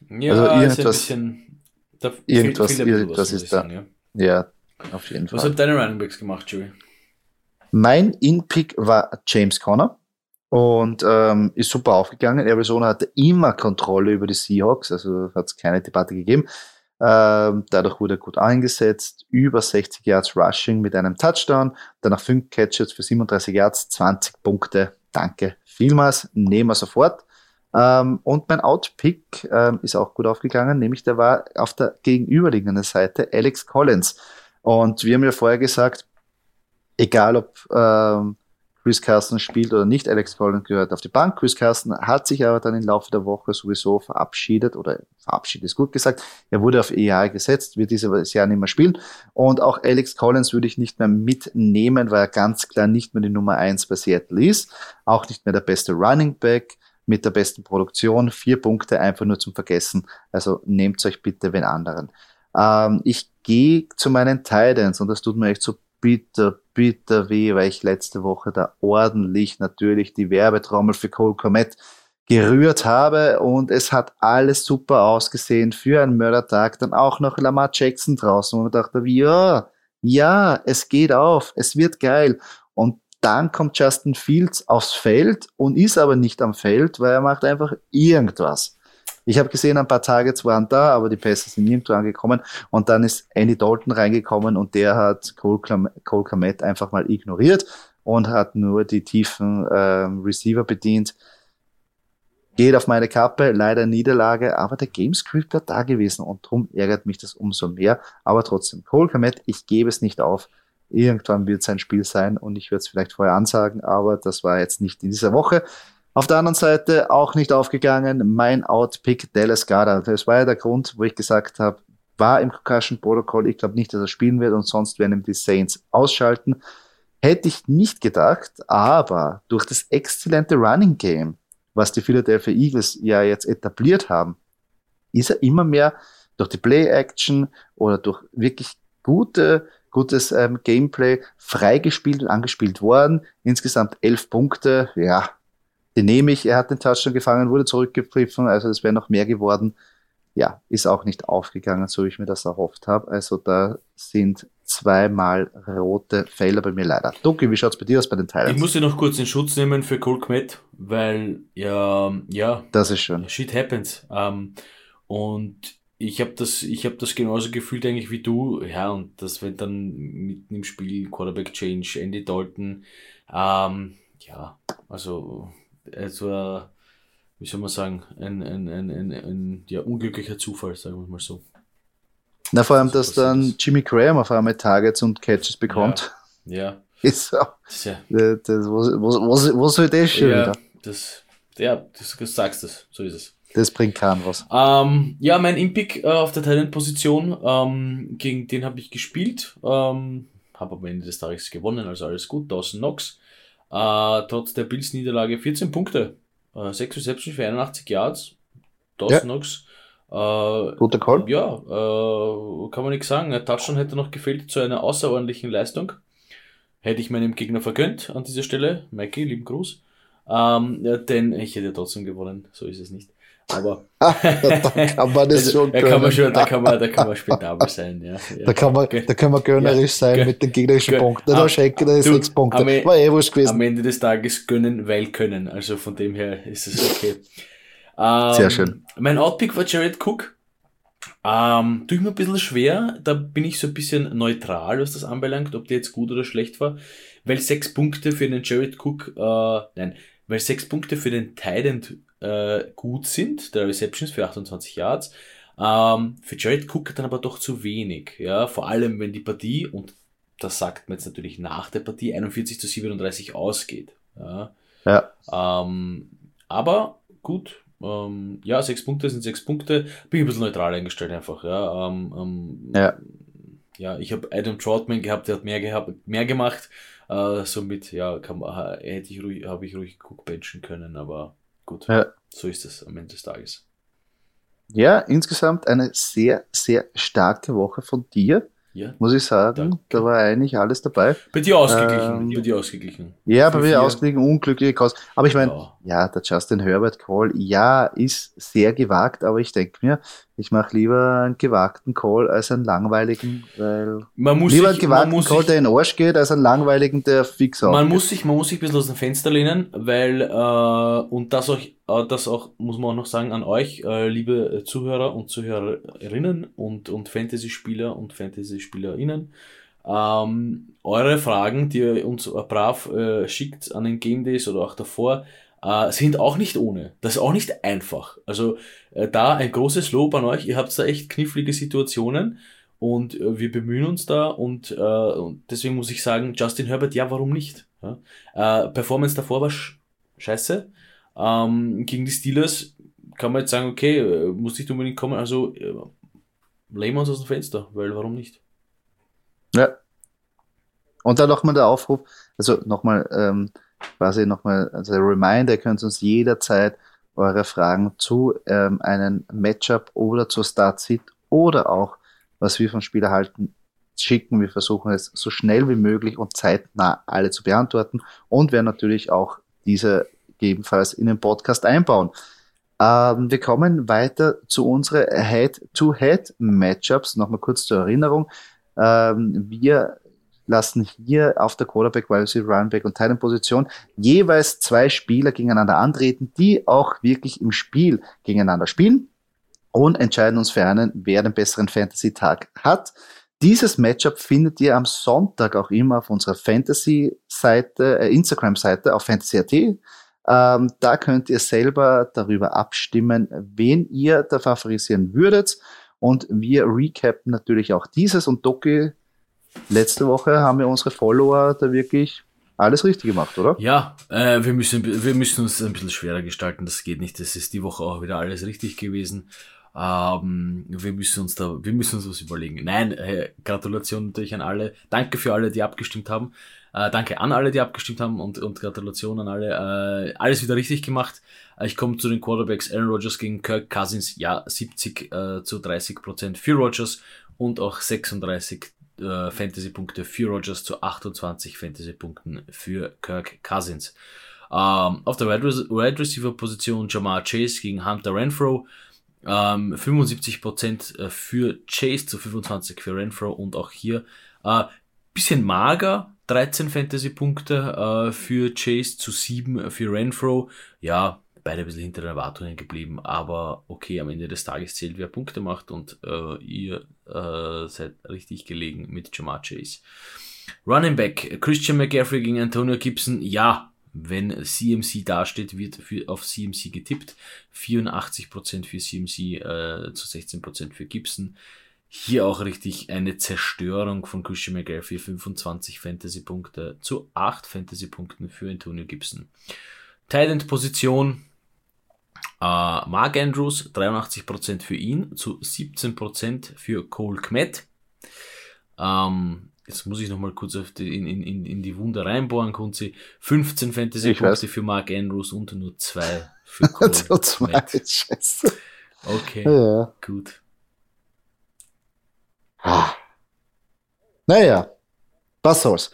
Ja,
Also
ist ein
irgendwas-
bisschen, da fehlt-
irgendwas-
ein bisschen
irgendwas ist
ich
da.
ja.
Ja, auf jeden
Was
Fall.
hat deine Running Backs gemacht, Joey?
Mein In-Pick war James Conner und ähm, ist super aufgegangen. Arizona hatte immer Kontrolle über die Seahawks, also hat es keine Debatte gegeben. Ähm, dadurch wurde er gut eingesetzt, über 60 Yards Rushing mit einem Touchdown, danach 5 Catches für 37 Yards, 20 Punkte. Danke vielmals, nehmen wir sofort. Ähm, und mein Outpick ähm, ist auch gut aufgegangen, nämlich der war auf der gegenüberliegenden Seite Alex Collins. Und wir haben ja vorher gesagt, egal ob ähm, Chris Carson spielt oder nicht, Alex Collins gehört auf die Bank. Chris Carson hat sich aber dann im Laufe der Woche sowieso verabschiedet oder verabschiedet ist gut gesagt. Er wurde auf EA gesetzt, wird dieses Jahr nicht mehr spielen. Und auch Alex Collins würde ich nicht mehr mitnehmen, weil er ganz klar nicht mehr die Nummer eins bei Seattle ist. Auch nicht mehr der beste Running Back mit der besten Produktion. Vier Punkte einfach nur zum Vergessen. Also nehmt euch bitte wen anderen. Ähm, ich gehe zu meinen Titans und das tut mir echt so bitter, bitter weh, weil ich letzte Woche da ordentlich natürlich die Werbetrommel für Cole Komet gerührt habe und es hat alles super ausgesehen für einen Mördertag. Dann auch noch Lamar Jackson draußen, wo man dachte, ja, ja, es geht auf, es wird geil. Und dann kommt Justin Fields aufs Feld und ist aber nicht am Feld, weil er macht einfach irgendwas. Ich habe gesehen, ein paar Targets waren da, aber die Pässe sind nirgendwo angekommen. Und dann ist Andy Dalton reingekommen und der hat Cole, Clam einfach mal ignoriert und hat nur die tiefen ähm, Receiver bedient. Geht auf meine Kappe, leider Niederlage, aber der Gamescript war da gewesen und darum ärgert mich das umso mehr. Aber trotzdem, Cole Kmet, ich gebe es nicht auf. Irgendwann wird sein Spiel sein und ich werde es vielleicht vorher ansagen, aber das war jetzt nicht in dieser Woche. Auf der anderen Seite auch nicht aufgegangen, mein Outpick Dallas Goddard. Das war ja der Grund, wo ich gesagt habe, war im Concussion Protocol. Ich glaube nicht, dass er spielen wird und sonst werden ihm die Saints ausschalten. Hätte ich nicht gedacht, aber durch das exzellente Running Game, was die Philadelphia Eagles ja jetzt etabliert haben, ist er immer mehr durch die Play-Action oder durch wirklich gute, gutes ähm, Gameplay freigespielt und angespielt worden. Insgesamt elf Punkte, ja, den nehme ich. Er hat den Touchdown gefangen, wurde zurückgepfiffen, also es wäre noch mehr geworden. Ja, ist auch nicht aufgegangen, so wie ich mir das erhofft habe. Also da sind zweimal rote Felder bei mir leider. Doki, wie schaut's bei dir aus bei den
Ich
Teilen?
muss dir noch kurz in Schutz nehmen für Cole Kmet, weil ja, ja,
Das ist schön.
shit happens. Ähm, und ich habe das, ich habe das genauso gefühlt eigentlich wie du. Ja, und das wenn dann mitten im Spiel Quarterback Change, Andy Dalton, ähm, ja, also es war, wie soll man sagen, ein, ein, ein, ein, ein ja, unglücklicher Zufall, sagen wir mal so.
Na, vor allem,
Das
dass dann. Jimmy Graham auf einmal Targets und Catches bekommt,
Ja, (laughs)
ist
das ist ja,
äh, Das, wo, wo, wo soll das schon
ja
wieder?
das, ja, das, du sagst es, so ist es.
Das bringt keinen was.
Ähm, ja, mein Impick äh, auf der Talent-Position, ähm, gegen den habe ich gespielt, ähm, habe am Ende des Tages gewonnen, also alles gut. Dawson Knox, äh, trotz der Bills-Niederlage 14 Punkte, äh, 6 Reception für 81 Yards. Dawson
Ja.
Äh,
Guter Call.
Ja, äh, kann man nichts sagen. Ein Touchdown hätte noch gefehlt zu einer außerordentlichen Leistung. Hätte ich meinem Gegner vergönnt an dieser Stelle. Mikey, lieben Gruß. Ähm, ja, denn ich hätte trotzdem gewonnen, so ist es nicht. Aber
da kann man das
also,
schon
da kann man schon, da kann man, da kann man spendabel sein, ja. ja.
Da kann man, da kann man gönnerisch sein mit den gegnerischen Punkten. Da
am-
schenke ich dir sechs Punkte.
am E-
War eh
Am
gewesen.
Ende des Tages gönnen, weil können. Also von dem her ist es okay. (laughs) Ähm,
Sehr schön.
Mein Outpick war Jared Cook. Ähm, tue ich mir ein bisschen schwer. Da bin ich so ein bisschen neutral, was das anbelangt, ob der jetzt gut oder schlecht war. Weil sechs Punkte für den Jared Cook, äh, nein, weil sechs Punkte für den Tident äh, gut sind, der Receptions für 28 Yards. Ähm, für Jared Cook dann aber doch zu wenig. Ja, vor allem wenn die Partie, und das sagt man jetzt natürlich nach der Partie, 41 zu 37 ausgeht. Ja.
Ja.
Ähm, aber gut, ähm, ja, sechs Punkte sind sechs Punkte. Bin ich ein bisschen neutral eingestellt einfach. Ja, ähm, ähm,
Ja.
ja ich habe Adam Troutman gehabt, der hat mehr, gehabt, mehr gemacht. Äh, somit, ja, kann man, hätte ich ruhig, habe ich ruhig Cook benchen können, aber gut,
Ja.
so ist es am Ende des Tages.
Ja, insgesamt eine sehr, sehr starke Woche von dir,
Ja.
muss ich sagen.
Danke.
Da war eigentlich alles dabei.
Bei dir ausgeglichen,
Ähm,
bei dir ausgeglichen.
Ja, bei mir ausgelegen, unglückliche Cause. Aber ich meine,
Ja.
ja, der Justin Herbert Call, ja, ist sehr gewagt, aber ich denke mir, ich mache lieber einen gewagten Call als einen langweiligen, weil
Man muss
lieber einen
sich, man
gewagten Call,
sich,
der in den Arsch geht, als einen langweiligen, der fix
Man
aufgeht.
muss sich, man muss sich ein bisschen aus dem Fenster lehnen, weil, äh, und das auch, äh, das auch, muss man auch noch sagen an euch, äh, liebe Zuhörer und Zuhörerinnen und, und Fantasy-Spieler und Fantasy-SpielerInnen, ähm, eure Fragen, die ihr uns brav äh, schickt an den Game Days oder auch davor, äh, sind auch nicht ohne. Das ist auch nicht einfach. Also äh, da ein großes Lob an euch. Ihr habt da echt knifflige Situationen und äh, wir bemühen uns da und, äh, und deswegen muss ich sagen, Justin Herbert, ja, warum nicht? Ja? Äh, Performance davor war sch scheiße. Ähm, gegen die Steelers kann man jetzt sagen, okay, äh, muss nicht unbedingt kommen, also äh, lehnen wir uns aus dem Fenster, weil warum nicht?
Ja. Und dann nochmal der Aufruf, also nochmal, ähm, quasi nochmal, der Reminder, ihr könnt uns jederzeit eure Fragen zu ähm, einem Matchup oder zur Start-Sit oder auch, was wir vom Spiel erhalten, schicken. Wir versuchen es so schnell wie möglich und zeitnah alle zu beantworten und werden natürlich auch diese gegebenenfalls in den Podcast einbauen. Ähm, wir kommen weiter zu unseren Head-to-Head-Matchups. Nochmal kurz zur Erinnerung. Ähm, wir lassen hier auf der Quarterback, Wide Receiver, Runback und Position jeweils zwei Spieler gegeneinander antreten, die auch wirklich im Spiel gegeneinander spielen und entscheiden uns für einen, wer den besseren Fantasy-Tag hat. Dieses Matchup findet ihr am Sonntag auch immer auf unserer Fantasy-Seite, äh, Instagram-Seite auf fantasy.at. Ähm, da könnt ihr selber darüber abstimmen, wen ihr da favorisieren würdet. Und wir recappen natürlich auch dieses. Und Doki, letzte Woche haben wir unsere Follower da wirklich alles richtig gemacht, oder?
Ja, äh, wir, müssen, wir müssen uns ein bisschen schwerer gestalten, das geht nicht. Das ist die Woche auch wieder alles richtig gewesen. Ähm, wir müssen uns da, wir müssen uns was überlegen. Nein, äh, Gratulation natürlich an alle. Danke für alle, die abgestimmt haben. Äh, danke an alle, die abgestimmt haben und, und Gratulation an alle. Äh, alles wieder richtig gemacht. Äh, ich komme zu den Quarterbacks. Aaron Rodgers gegen Kirk Cousins. Ja, 70 äh, zu 30 Prozent für Rodgers und auch 36 äh, Fantasy-Punkte für Rodgers zu 28 Fantasy-Punkten für Kirk Cousins. Ähm, auf der Wide Receiver-Position Jamar Chase gegen Hunter Renfro. Ähm, 75% äh, für Chase zu 25 für Renfro und auch hier äh, bisschen mager, 13 Fantasy-Punkte äh, für Chase zu 7 für Renfro. Ja, beide ein bisschen hinter den Erwartungen geblieben, aber okay, am Ende des Tages zählt, wer Punkte macht und äh, ihr äh, seid richtig gelegen mit Jamar Chase. Running Back, Christian McCaffrey gegen Antonio Gibson, ja, wenn CMC dasteht, wird für, auf CMC getippt. 84% für CMC äh, zu 16% für Gibson. Hier auch richtig eine Zerstörung von Christian McCaffrey. 25 Fantasy-Punkte zu 8 Fantasy-Punkten für Antonio Gibson. Tight Äh, Mark Andrews, 83% für ihn, zu 17% für Cole Kmet. Ähm, jetzt muss ich noch mal kurz auf die, in, in, in die Wunde reinbohren, Kunzi. 15
Ich weiß.
Fantasy-Punkte für Mark Andrews und nur 2 (laughs) für Cole Kmet. Okay.
Ja.
Gut.
Ah. Naja, was soll's.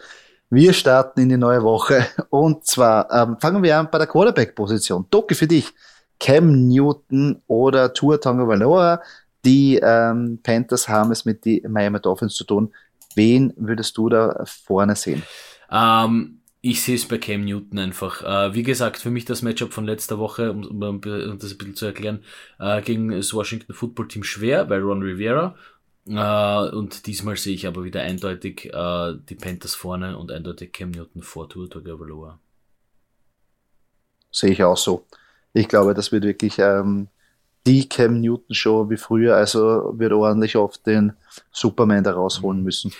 Wir starten in die neue Woche und zwar ähm, fangen wir an bei der Quarterback-Position. Doki für dich. Cam Newton oder Tua Tagovailoa. Die ähm, Panthers haben es mit den Miami Dolphins zu tun. Wen würdest du da vorne sehen?
Ähm, ich sehe es bei Cam Newton einfach. Äh, wie gesagt, für mich das Matchup von letzter Woche, um, um, um das ein bisschen zu erklären, äh, gegen das Washington Football Team schwer, weil Ron Rivera. Äh, und diesmal sehe ich aber wieder eindeutig äh, die Panthers vorne und eindeutig Cam Newton vor Tour Tagovailoa.
Sehe ich auch so. Ich glaube, das wird wirklich ähm, die Cam Newton Show wie früher. Also wird ordentlich oft den Superman da rausholen müssen.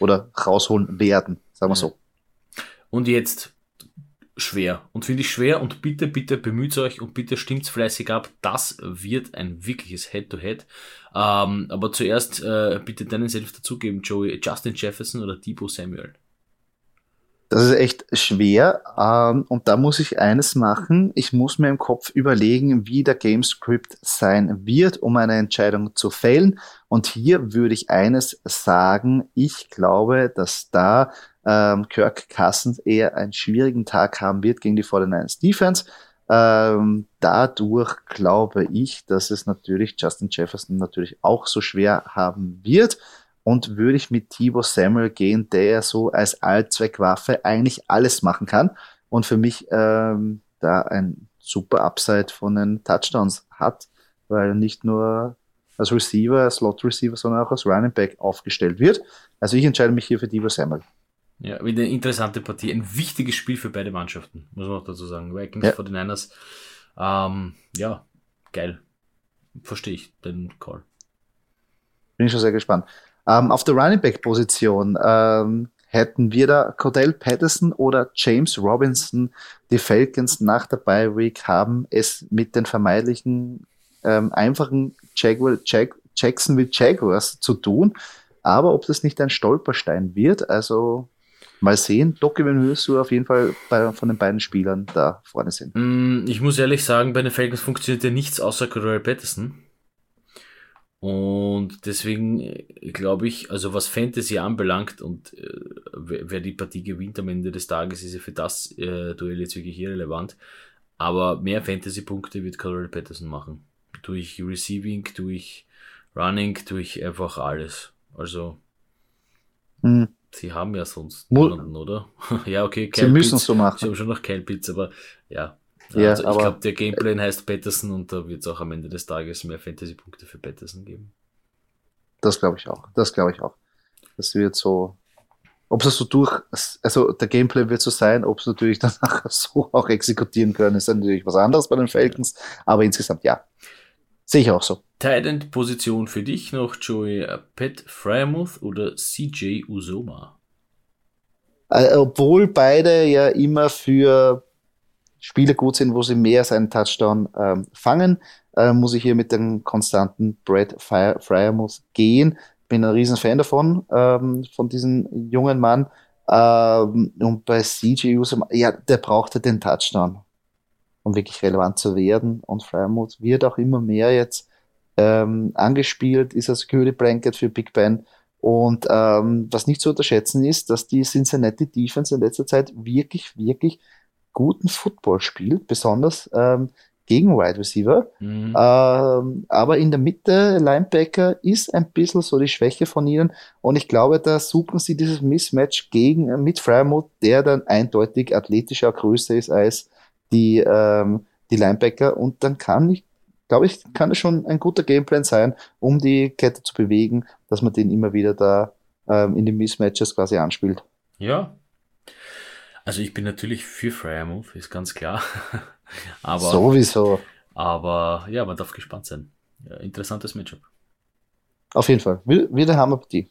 Oder rausholen werden, sagen wir so.
Und jetzt schwer. Und finde ich schwer und bitte, bitte bemüht euch und bitte stimmt's fleißig ab. Das wird ein wirkliches Head-to-Head. Ähm, aber zuerst äh, bitte deinen Selbst dazugeben, Joey. Justin Jefferson oder Debo Samuel?
Das ist echt schwer. Ähm, und da muss ich eines machen. Ich muss mir im Kopf überlegen, wie der Gamescript sein wird, um eine Entscheidung zu fällen. Und hier würde ich eines sagen. Ich glaube, dass da ähm, Kirk Cousins eher einen schwierigen Tag haben wird gegen die 49ers Defense. Ähm, dadurch glaube ich, dass es natürlich Justin Jefferson natürlich auch so schwer haben wird und würde ich mit Thibaut Samuel gehen, der so als Allzweckwaffe eigentlich alles machen kann und für mich ähm, da ein super Upside von den Touchdowns hat, weil er nicht nur als Receiver, als Slot Receiver, sondern auch als Running Back aufgestellt wird. Also ich entscheide mich hier für Thibaut Samuel.
Ja, wieder eine interessante Partie. Ein wichtiges Spiel für beide Mannschaften, muss man auch dazu sagen. Vikings
Ja.
vor den Niners. Ähm, ja, geil. Verstehe ich den Call.
Bin ich schon sehr gespannt. Ähm, auf der Running Back Position ähm, hätten wir da Cordell Patterson oder James Robinson. Die Falcons nach der Bye Week haben es mit den vermeintlichen ähm, einfachen Jaguar, Jag Jacksonville Jaguars zu tun. Aber ob das nicht ein Stolperstein wird, also mal sehen. Doki, wenn wirst du auf jeden Fall bei, von den beiden Spielern da vorne sind.
Mm, Ich muss ehrlich sagen, bei den Falcons funktioniert ja nichts außer Cordell Patterson. Und deswegen äh, glaube ich, also was Fantasy anbelangt und äh, wer, die Partie gewinnt am Ende des Tages, ist ja für das äh, Duell jetzt wirklich irrelevant. Aber mehr Fantasy-Punkte wird Cordell Patterson machen. Durch Receiving, durch Running, durch einfach alles. Also,
Hm.
sie haben ja sonst niemanden, oder? (laughs) ja, okay,
Sie
Kyle
müssen
Pitts.
es so machen.
Sie haben schon noch Kyle Pitts, aber ja.
Ja,
also ich glaube, der Gameplan heißt Patterson und da wird es auch am Ende des Tages mehr Fantasy-Punkte für Patterson geben.
Das glaube ich auch. Das glaube ich auch. Das wird so, ob es so durch, also der Gameplay wird so sein, ob es natürlich dann (laughs) nachher so auch exekutieren können, ist natürlich was anderes bei den Falcons, aber insgesamt ja. Sehe ich auch so.
Tight Position für dich noch Joey äh, Pat Frymouth oder CJ Usoma?
Äh, obwohl beide ja immer für Spiele gut sind, wo sie mehr als einen Touchdown ähm, fangen, äh, muss ich hier mit dem konstanten Brad Fry- Fryermuth gehen. Bin ein riesen Fan davon, ähm, von diesem jungen Mann. Ähm, und bei CJ Usama, ja, der brauchte den Touchdown, um wirklich relevant zu werden. Und Fryermuth wird auch immer mehr jetzt ähm, angespielt, ist ein Security Blanket für Big Ben. Und ähm, was nicht zu unterschätzen ist, dass die Cincinnati Defense in letzter Zeit wirklich, wirklich guten Football spielt, besonders ähm, gegen Wide Receiver.
Mhm.
Ähm, aber in der Mitte, Linebacker ist ein bisschen so die Schwäche von ihnen. Und ich glaube, da suchen sie dieses Mismatch gegen, äh, mit Frymouth, der dann eindeutig athletischer, größer ist als die, ähm, die Linebacker. Und dann kann ich, glaube ich, kann es schon ein guter Gameplan sein, um die Kette zu bewegen, dass man den immer wieder da ähm, in den Mismatches quasi anspielt.
Ja. Also ich bin natürlich für Frymouth, ist ganz klar. (laughs) aber,
Sowieso.
aber ja, man darf gespannt sein. Ja, interessantes Matchup.
Auf jeden Fall. Wi- Wieder Hammerpartie.